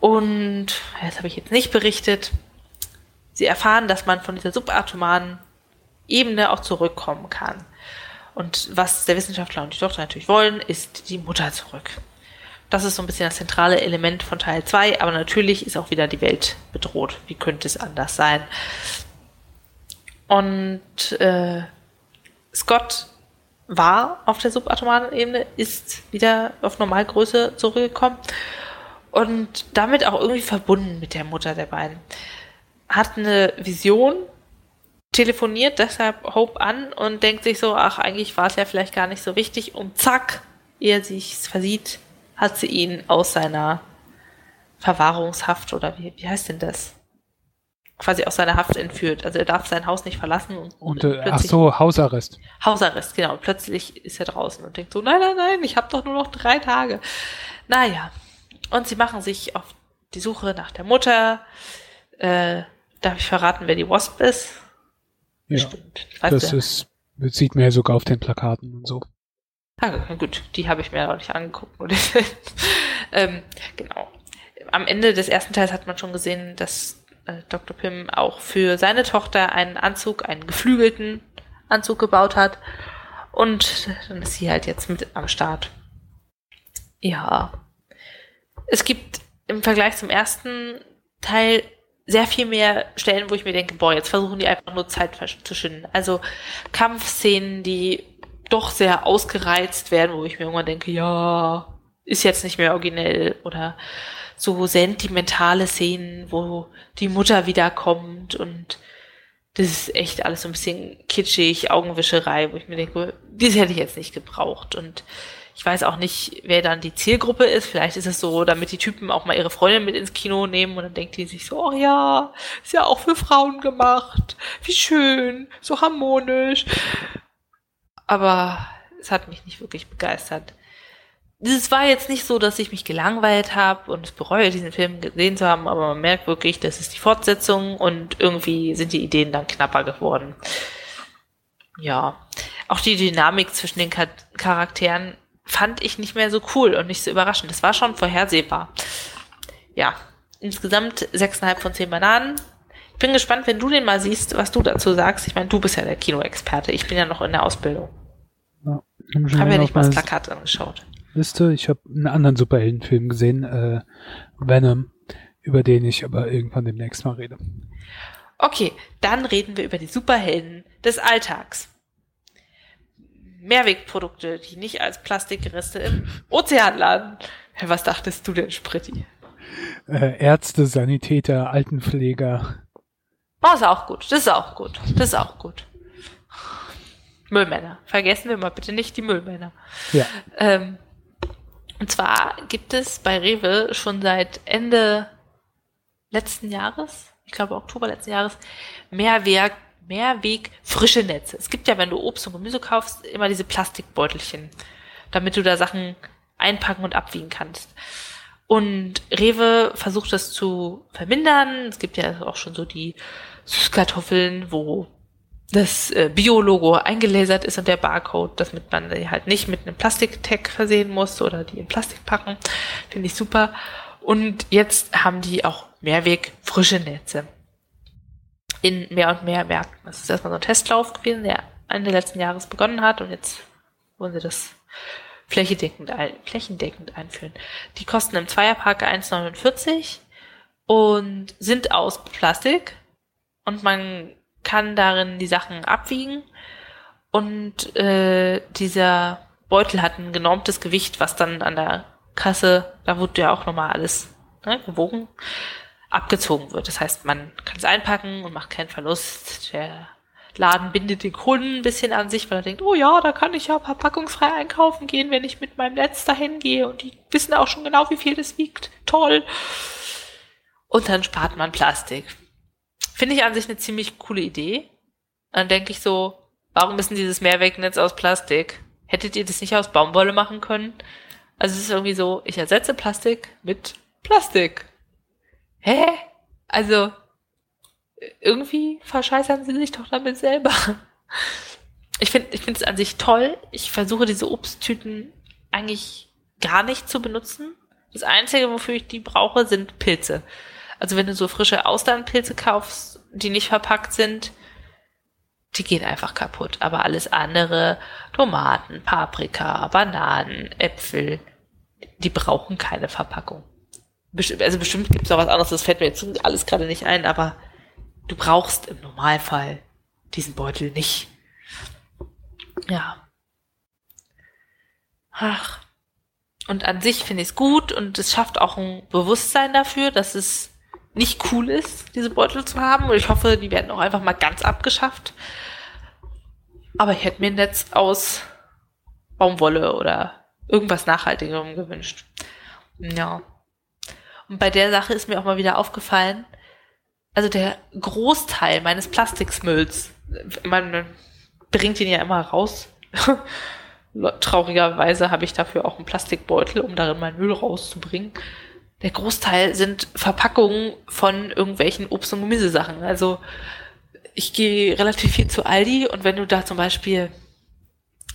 Und das habe ich jetzt nicht berichtet. Sie erfahren, dass man von dieser subatomaren Ebene auch zurückkommen kann. Und was der Wissenschaftler und die Tochter natürlich wollen, ist die Mutter zurück. Das ist so ein bisschen das zentrale Element von Teil 2, aber natürlich ist auch wieder die Welt bedroht. Wie könnte es anders sein? Und äh, Scott war auf der subatomaren Ebene, ist wieder auf Normalgröße zurückgekommen und damit auch irgendwie verbunden mit der Mutter der beiden hat eine Vision, telefoniert deshalb Hope an und denkt sich so, ach, eigentlich war es ja vielleicht gar nicht so wichtig und zack, ehe sich versieht, hat sie ihn aus seiner Verwahrungshaft oder wie, wie heißt denn das? Quasi aus seiner Haft entführt. Also er darf sein Haus nicht verlassen. Und, und äh, ach so, Hausarrest. Hausarrest, genau. Und plötzlich ist er draußen und denkt so, nein, nein, nein, ich habe doch nur noch drei Tage. Naja. Und sie machen sich auf die Suche nach der Mutter. Äh, Darf ich verraten, wer die Wasp ist? Ja, das ist, das sieht man ja sogar auf den Plakaten und so. Ah, gut, die habe ich mir auch nicht angeguckt. (laughs) ähm, genau. Am Ende des ersten Teils hat man schon gesehen, dass Dr. Pym auch für seine Tochter einen Anzug, einen geflügelten Anzug gebaut hat. Und dann ist sie halt jetzt mit am Start. Ja. Es gibt im Vergleich zum ersten Teil sehr viel mehr Stellen, wo ich mir denke, boah, jetzt versuchen die einfach nur Zeit zu schinden. Also Kampfszenen, die doch sehr ausgereizt werden, wo ich mir irgendwann denke, ja, ist jetzt nicht mehr originell oder so sentimentale Szenen, wo die Mutter wiederkommt und das ist echt alles so ein bisschen kitschig, Augenwischerei, wo ich mir denke, das hätte ich jetzt nicht gebraucht und ich weiß auch nicht, wer dann die Zielgruppe ist. Vielleicht ist es so, damit die Typen auch mal ihre Freundin mit ins Kino nehmen und dann denkt die sich so, oh ja, ist ja auch für Frauen gemacht. Wie schön, so harmonisch. Aber es hat mich nicht wirklich begeistert. Es war jetzt nicht so, dass ich mich gelangweilt habe und es bereue, diesen Film gesehen zu haben, aber man merkt wirklich, das ist die Fortsetzung und irgendwie sind die Ideen dann knapper geworden. Ja, auch die Dynamik zwischen den Charakteren fand ich nicht mehr so cool und nicht so überraschend. Das war schon vorhersehbar. Ja, insgesamt sechseinhalb von zehn Bananen. Ich bin gespannt, wenn du den mal siehst, was du dazu sagst. Ich meine, du bist ja der Kinoexperte. Ich bin ja noch in der Ausbildung. Ja, ich habe ja nicht mal das Plakat angeschaut. Liste. Ich habe einen anderen Superheldenfilm gesehen, äh, Venom, über den ich aber irgendwann demnächst mal rede. Okay, dann reden wir über die Superhelden des Alltags. Mehrwegprodukte, die nicht als Plastikgereste im Ozean landen. Was dachtest du denn, Spritti? Äh, Ärzte, Sanitäter, Altenpfleger. Oh, ist auch gut. Das ist auch gut. Das ist auch gut. Müllmänner. Vergessen wir mal bitte nicht die Müllmänner. Ja. Ähm, und zwar gibt es bei Rewe schon seit Ende letzten Jahres, ich glaube Oktober letzten Jahres, Mehrweg, Mehrweg frische Netze. Es gibt ja, wenn du Obst und Gemüse kaufst, immer diese Plastikbeutelchen, damit du da Sachen einpacken und abwiegen kannst. Und Rewe versucht das zu vermindern. Es gibt ja auch schon so die Süßkartoffeln, wo das äh, Bio-Logo eingelasert ist und der Barcode, damit man die halt nicht mit einem Plastiktag versehen muss oder die in Plastik packen. Finde ich super. Und jetzt haben die auch Mehrweg frische Netze in mehr und mehr Märkten. Das ist erstmal so ein Testlauf gewesen, der Ende letzten Jahres begonnen hat und jetzt wollen sie das flächendeckend, flächendeckend einführen. Die kosten im Zweierpark 1,49 und sind aus Plastik und man kann darin die Sachen abwiegen und äh, dieser Beutel hat ein genormtes Gewicht, was dann an der Kasse, da wurde ja auch nochmal alles ne, gewogen, abgezogen wird. Das heißt, man kann es einpacken und macht keinen Verlust. Der Laden bindet den Kunden ein bisschen an sich, weil er denkt, oh ja, da kann ich ja verpackungsfrei einkaufen gehen, wenn ich mit meinem Netz dahin gehe und die wissen auch schon genau, wie viel das wiegt. Toll. Und dann spart man Plastik. Finde ich an sich eine ziemlich coole Idee. Dann denke ich so, warum ist denn dieses Mehrwegnetz aus Plastik? Hättet ihr das nicht aus Baumwolle machen können? Also es ist irgendwie so, ich ersetze Plastik mit Plastik. Hä? Also, irgendwie verscheißern sie sich doch damit selber. Ich finde ich finde es an sich toll. Ich versuche diese Obsttüten eigentlich gar nicht zu benutzen. Das Einzige, wofür ich die brauche, sind Pilze. Also wenn du so frische Austernpilze kaufst, die nicht verpackt sind, die gehen einfach kaputt. Aber alles andere, Tomaten, Paprika, Bananen, Äpfel, die brauchen keine Verpackung. Also bestimmt gibt es auch was anderes, das fällt mir jetzt alles gerade nicht ein, aber du brauchst im Normalfall diesen Beutel nicht. Ja. Ach. Und an sich finde ich es gut und es schafft auch ein Bewusstsein dafür, dass es nicht cool ist, diese Beutel zu haben. Und ich hoffe, die werden auch einfach mal ganz abgeschafft. Aber ich hätte mir ein Netz aus Baumwolle oder irgendwas Nachhaltigerem gewünscht. Ja. Und bei der Sache ist mir auch mal wieder aufgefallen, also der Großteil meines Plastiksmülls, man bringt ihn ja immer raus. (laughs) Traurigerweise habe ich dafür auch einen Plastikbeutel, um darin meinen Müll rauszubringen der Großteil sind Verpackungen von irgendwelchen Obst- und Gemüsesachen. Also ich gehe relativ viel zu Aldi und wenn du da zum Beispiel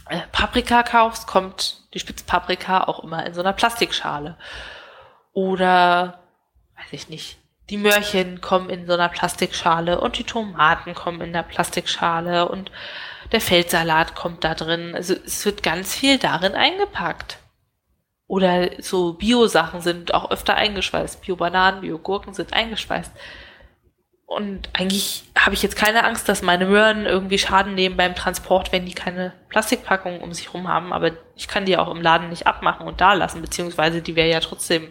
äh, Paprika kaufst, kommt die Spitzpaprika auch immer in so einer Plastikschale. Oder, weiß ich nicht, die Möhrchen kommen in so einer Plastikschale und die Tomaten kommen in der Plastikschale und der Feldsalat kommt da drin. Also es wird ganz viel darin eingepackt. Oder so Bio-Sachen sind auch öfter eingeschweißt. Bio-Bananen, Bio-Gurken sind eingeschweißt. Und eigentlich habe ich jetzt keine Angst, dass meine Möhren irgendwie Schaden nehmen beim Transport, wenn die keine Plastikpackung um sich rum haben. Aber ich kann die auch im Laden nicht abmachen und da lassen, beziehungsweise die wäre ja trotzdem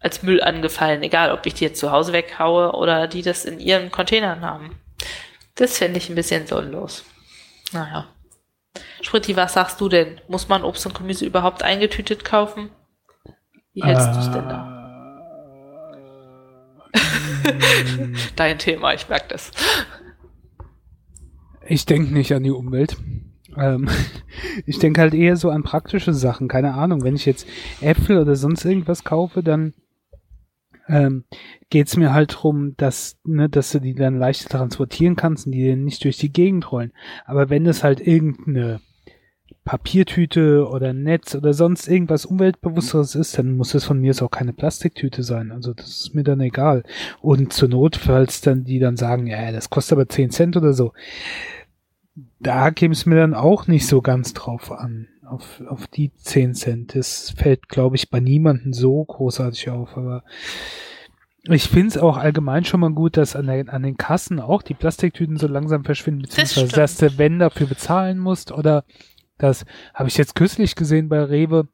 als Müll angefallen, egal ob ich die jetzt zu Hause weghaue oder die das in ihren Containern haben. Das fände ich ein bisschen sinnlos. Naja. Spritti, was sagst du denn? Muss man Obst und Gemüse überhaupt eingetütet kaufen? Wie hältst äh, du es denn da? (laughs) Dein Thema, ich merke das. Ich denke nicht an die Umwelt. Ähm, ich denke halt eher so an praktische Sachen. Keine Ahnung, wenn ich jetzt Äpfel oder sonst irgendwas kaufe, dann ähm, geht es mir halt drum, dass, ne, dass du die dann leicht transportieren kannst und die nicht durch die Gegend rollen. Aber wenn es halt irgendeine Papiertüte oder Netz oder sonst irgendwas umweltbewussteres ist, dann muss es von mir auch keine Plastiktüte sein. Also das ist mir dann egal. Und zur Not, falls dann die dann sagen, ja, das kostet aber 10 Cent oder so, da käme es mir dann auch nicht so ganz drauf an. Auf, auf die 10 Cent. Das fällt, glaube ich, bei niemandem so großartig auf, aber Ich finde es auch allgemein schon mal gut, dass an, der, an den Kassen auch die Plastiktüten so langsam verschwinden, beziehungsweise dass du, wenn dafür bezahlen musst oder das habe ich jetzt kürzlich gesehen bei Rewe,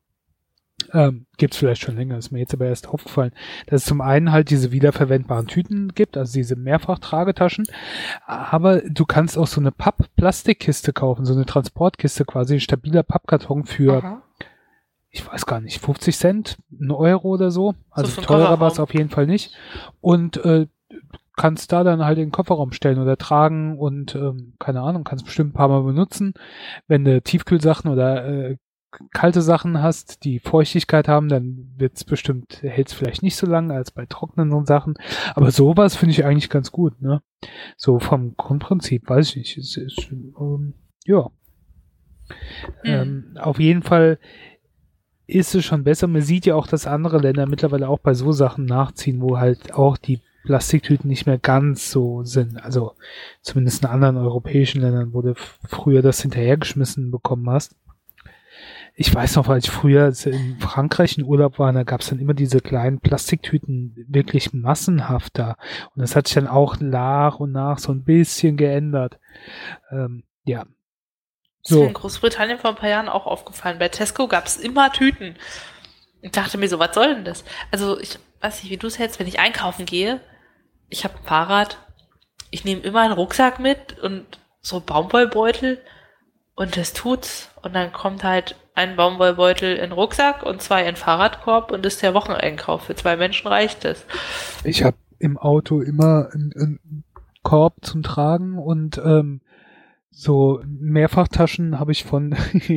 ähm, gibt es vielleicht schon länger, ist mir jetzt aber erst aufgefallen, dass es zum einen halt diese wiederverwendbaren Tüten gibt, also diese Mehrfachtragetaschen, aber du kannst auch so eine Papp-Plastikkiste kaufen, so eine Transportkiste quasi, ein stabiler Pappkarton für, Aha. ich weiß gar nicht, 50 Cent, ein Euro oder so. Also so teurer war es auf jeden Fall nicht. Und äh, kannst da dann halt in den Kofferraum stellen oder tragen und ähm, keine Ahnung, kannst bestimmt ein paar Mal benutzen. Wenn du Tiefkühlsachen oder äh, kalte Sachen hast, die Feuchtigkeit haben, dann wird's bestimmt, hält's vielleicht nicht so lange als bei trockenen Sachen. Aber sowas finde ich eigentlich ganz gut, ne? So vom Grundprinzip, weiß ich nicht. Es ist, ähm, ja. Mhm. Ähm, auf jeden Fall ist es schon besser. Man sieht ja auch, dass andere Länder mittlerweile auch bei so Sachen nachziehen, wo halt auch die Plastiktüten nicht mehr ganz so sind. Also zumindest in anderen europäischen Ländern, wo du früher das hinterhergeschmissen bekommen hast ich weiß noch, weil ich früher in Frankreich in Urlaub war, da gab es dann immer diese kleinen Plastiktüten wirklich massenhaft da. Und das hat sich dann auch nach und nach so ein bisschen geändert. Ähm, ja. So. Das ist mir in Großbritannien vor ein paar Jahren auch aufgefallen. Bei Tesco gab es immer Tüten. Ich dachte mir so, was soll denn das? Also ich weiß nicht, wie du es hältst, wenn ich einkaufen gehe. Ich habe ein Fahrrad. Ich nehme immer einen Rucksack mit und so Baumwollbeutel und das tut's. Und dann kommt halt ein Baumwollbeutel in Rucksack und zwei in Fahrradkorb und ist der Wocheneinkauf. Für zwei Menschen reicht es. Ich habe im Auto immer einen, Korb zum Tragen und ähm, so Mehrfachtaschen habe ich von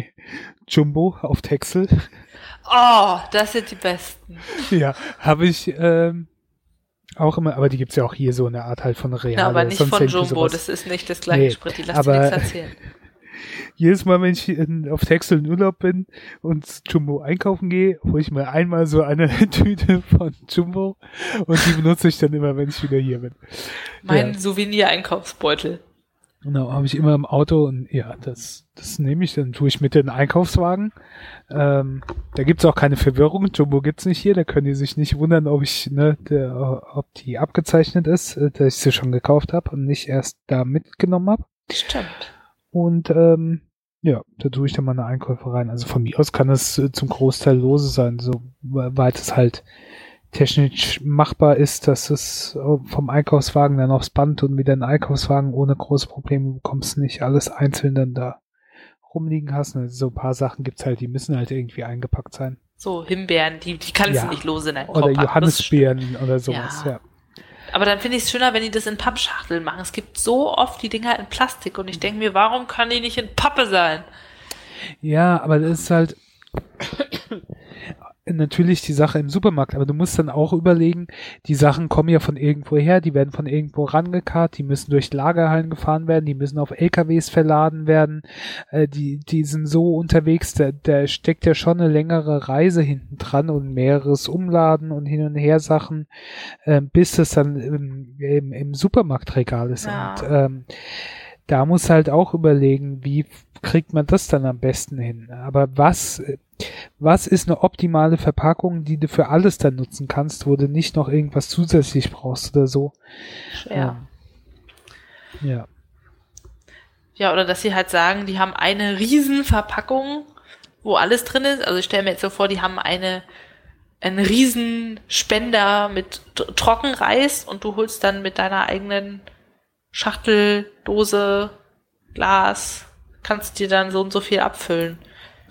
(laughs) Jumbo auf Texel. Oh, das sind die besten. Ja, habe ich ähm, auch immer, aber die gibt's ja auch hier so eine Art halt von Real. Ja, aber nicht von Jumbo, das ist nicht das gleiche nee, Sprit, die lassen aber, nichts erzählen. (laughs) jedes Mal, wenn ich in, auf Texel in Urlaub bin und Jumbo einkaufen gehe, hole ich mir einmal so eine (laughs) Tüte von Jumbo und die benutze ich dann immer, wenn ich wieder hier bin. Mein ja. Souvenir-Einkaufsbeutel. Genau, habe ich immer im Auto und ja, das, das nehme ich, dann tue ich mit in den Einkaufswagen. Ähm, da gibt's auch keine Verwirrung, Jumbo gibt's nicht hier, da können die sich nicht wundern, ob ich, ne, der, ob die abgezeichnet ist, äh, dass ich sie schon gekauft habe und nicht erst da mitgenommen habe. Stimmt. Und ähm, ja, da tue ich dann meine Einkäufe rein. Also von mir aus kann es äh, zum Großteil lose sein, so weit es halt technisch machbar ist, dass es äh, vom Einkaufswagen dann aufs Band und wieder in den Einkaufswagen ohne große Probleme bekommst, nicht alles einzeln dann da rumliegen hast. Also so ein paar Sachen gibt's halt, die müssen halt irgendwie eingepackt sein. So Himbeeren, die, die kannst ja. du nicht lose in deinen Oder Johannisbeeren oder sowas, ja. ja. Aber dann finde ich es schöner, wenn die das in Pappschachteln machen. Es gibt so oft die Dinger in Plastik und ich denke mir, warum kann die nicht in Pappe sein? Ja, aber das ist halt natürlich die Sache im Supermarkt, aber du musst dann auch überlegen, die Sachen kommen ja von irgendwo her, die werden von irgendwo rangekarrt, die müssen durch Lagerhallen gefahren werden, die müssen auf LKWs verladen werden, äh, die, die sind so unterwegs, da, da steckt ja schon eine längere Reise hinten dran und mehreres Umladen und hin und her Sachen, äh, bis es dann im, im, im Supermarktregal ist. Ja. Und ähm, da muss halt auch überlegen, wie kriegt man das dann am besten hin. Aber was, was ist eine optimale Verpackung, die du für alles dann nutzen kannst, wo du nicht noch irgendwas zusätzlich brauchst oder so? Ja. Ähm, ja. Ja, oder dass sie halt sagen, die haben eine Riesenverpackung, wo alles drin ist. Also ich stelle mir jetzt so vor, die haben eine einen Riesenspender mit Trockenreis und du holst dann mit deiner eigenen Schachtel, Dose, Glas, kannst dir dann so und so viel abfüllen.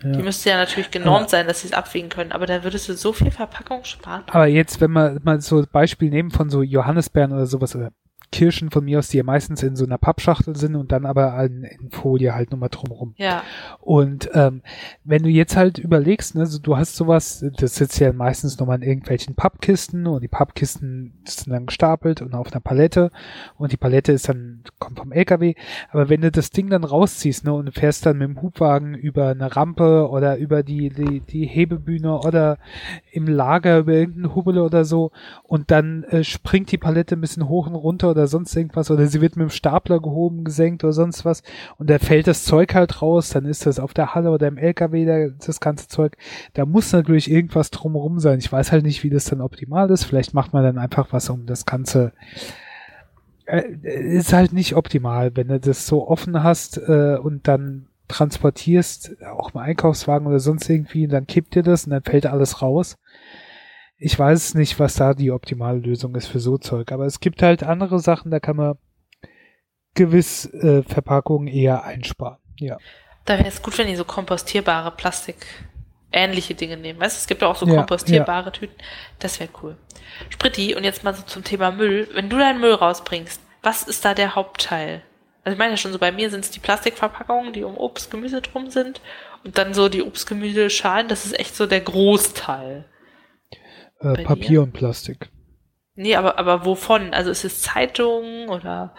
Ja. Die müsste ja natürlich genormt sein, dass sie es abwiegen können, aber da würdest du so viel Verpackung sparen. Aber jetzt, wenn wir mal so Beispiel nehmen von so Johannisbeeren oder sowas, oder Kirschen von mir aus, die ja meistens in so einer Pappschachtel sind und dann aber in, in Folie halt nochmal drumrum. Ja. Und ähm, wenn du jetzt halt überlegst, ne, so, du hast sowas, das sitzt ja meistens nochmal in irgendwelchen Pappkisten und die Pappkisten sind dann gestapelt und auf einer Palette und die Palette ist dann, kommt vom LKW. Aber wenn du das Ding dann rausziehst, ne, und fährst dann mit dem Hubwagen über eine Rampe oder über die, die, die Hebebühne oder im Lager über irgendeinen Hubel oder so und dann äh, springt die Palette ein bisschen hoch und runter oder oder sonst irgendwas oder sie wird mit dem Stapler gehoben, gesenkt oder sonst was und da fällt das Zeug halt raus, dann ist das auf der Halle oder im LKW da, das ganze Zeug. Da muss natürlich irgendwas drumherum sein. Ich weiß halt nicht, wie das dann optimal ist. Vielleicht macht man dann einfach was, um das Ganze äh, ist halt nicht optimal, wenn du das so offen hast äh, und dann transportierst, auch im Einkaufswagen oder sonst irgendwie, und dann kippt dir das und dann fällt alles raus. Ich weiß nicht, was da die optimale Lösung ist für so Zeug, aber es gibt halt andere Sachen, da kann man gewiss äh, Verpackungen eher einsparen. Ja. Da wäre es gut, wenn die so kompostierbare Plastik ähnliche Dinge nehmen. Weißt du, es gibt auch so kompostierbare ja. Tüten. Das wäre cool. Spritti, und jetzt mal so zum Thema Müll. Wenn du deinen Müll rausbringst, was ist da der Hauptteil? Also ich meine ja schon so, bei mir sind es die Plastikverpackungen, die um Obst, Gemüse drum sind. Und dann so die Obst, Gemüse, Schalen, das ist echt so der Großteil. Äh, Papier dir? und Plastik. Nee, aber, aber wovon? Also ist es Zeitung oder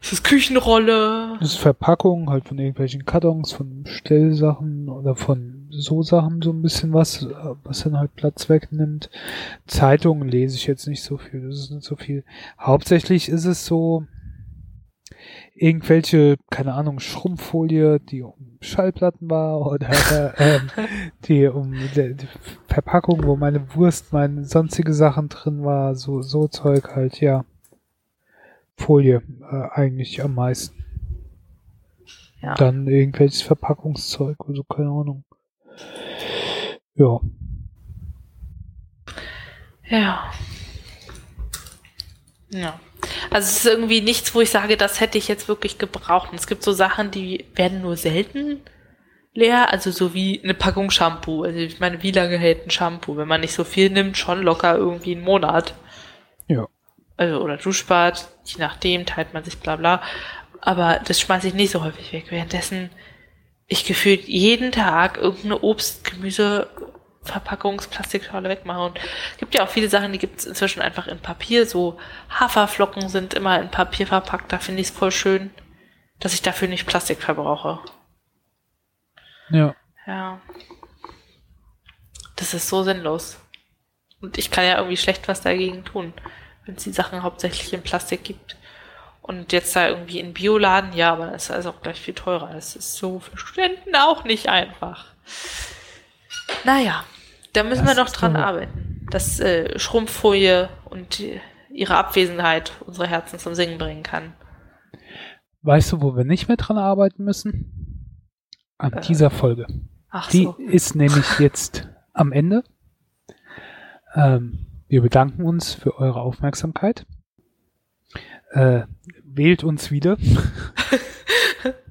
ist es Küchenrolle? Das ist Verpackung, halt von irgendwelchen Kartons, von Stellsachen oder von so Sachen so ein bisschen was, was dann halt Platz wegnimmt. Zeitungen lese ich jetzt nicht so viel, das ist nicht so viel. Hauptsächlich ist es so, irgendwelche, keine Ahnung, Schrumpffolie, die um Schallplatten war oder (laughs) ähm, die um die, Verpackung, wo meine Wurst, meine sonstige Sachen drin war, so, so Zeug halt, ja. Folie äh, eigentlich am meisten. Ja. Dann irgendwelches Verpackungszeug, also keine Ahnung. Ja. Ja. Ja. Also es ist irgendwie nichts, wo ich sage, das hätte ich jetzt wirklich gebraucht. Und es gibt so Sachen, die werden nur selten leer, also so wie eine Packung Shampoo. Also ich meine, wie lange hält ein Shampoo? Wenn man nicht so viel nimmt, schon locker irgendwie einen Monat. Ja. Also, oder Duschbad, je nachdem, teilt man sich bla bla. Aber das schmeiße ich nicht so häufig weg. Währenddessen ich gefühlt jeden Tag irgendeine Obst, Gemüse, Verpackungsplastikschale wegmache. Und gibt ja auch viele Sachen, die gibt es inzwischen einfach in Papier. So Haferflocken sind immer in Papier verpackt. Da finde ich es voll schön, dass ich dafür nicht Plastik verbrauche. Ja. Ja. Das ist so sinnlos. Und ich kann ja irgendwie schlecht was dagegen tun, wenn es die Sachen hauptsächlich in Plastik gibt. Und jetzt da irgendwie in Bioladen, ja, aber das ist also auch gleich viel teurer. Das ist so für Studenten auch nicht einfach. Naja, da müssen das wir noch dran arbeiten, dass äh, Schrumpffolie und ihre Abwesenheit unsere Herzen zum Singen bringen kann. Weißt du, wo wir nicht mehr dran arbeiten müssen? An äh, dieser Folge. Ach die so. ist nämlich (laughs) jetzt am Ende. Ähm, wir bedanken uns für eure Aufmerksamkeit. Äh, wählt uns wieder. (laughs)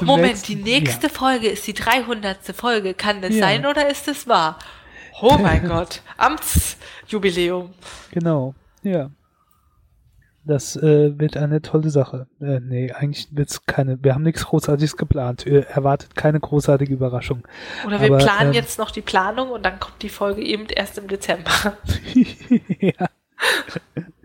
Moment, nächsten, die nächste ja. Folge ist die 300. Folge. Kann das ja. sein oder ist es wahr? Oh mein (laughs) Gott, Amtsjubiläum. Genau, ja. Das äh, wird eine tolle Sache. Äh, nee, eigentlich wird's keine, wir haben nichts Großartiges geplant. Ihr erwartet keine großartige Überraschung. Oder wir Aber, planen ähm, jetzt noch die Planung und dann kommt die Folge eben erst im Dezember. (laughs) ja. (laughs)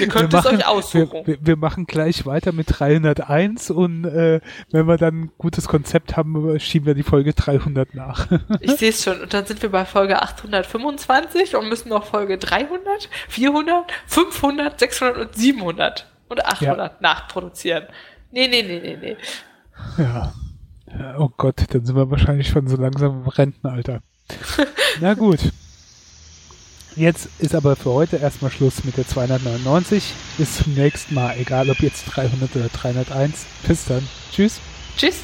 Ihr könnt wir es machen, euch aussuchen. Wir, wir, machen gleich weiter mit 301 und äh, wenn wir dann ein gutes Konzept haben, schieben wir die Folge 300 nach. (laughs) ich sehe es schon. Und dann sind wir bei Folge 825 und müssen noch Folge 300, 400, 500, 600 und 700 und 800 ja. nachproduzieren. Nee, nee, nee, nee, nee. Ja. Oh Gott, dann sind wir wahrscheinlich schon so langsam im Rentenalter. (laughs) Na gut. Jetzt ist aber für heute erstmal Schluss mit der 299. Bis zum nächsten Mal, egal ob jetzt 300 oder 301. Bis dann. Tschüss. Tschüss.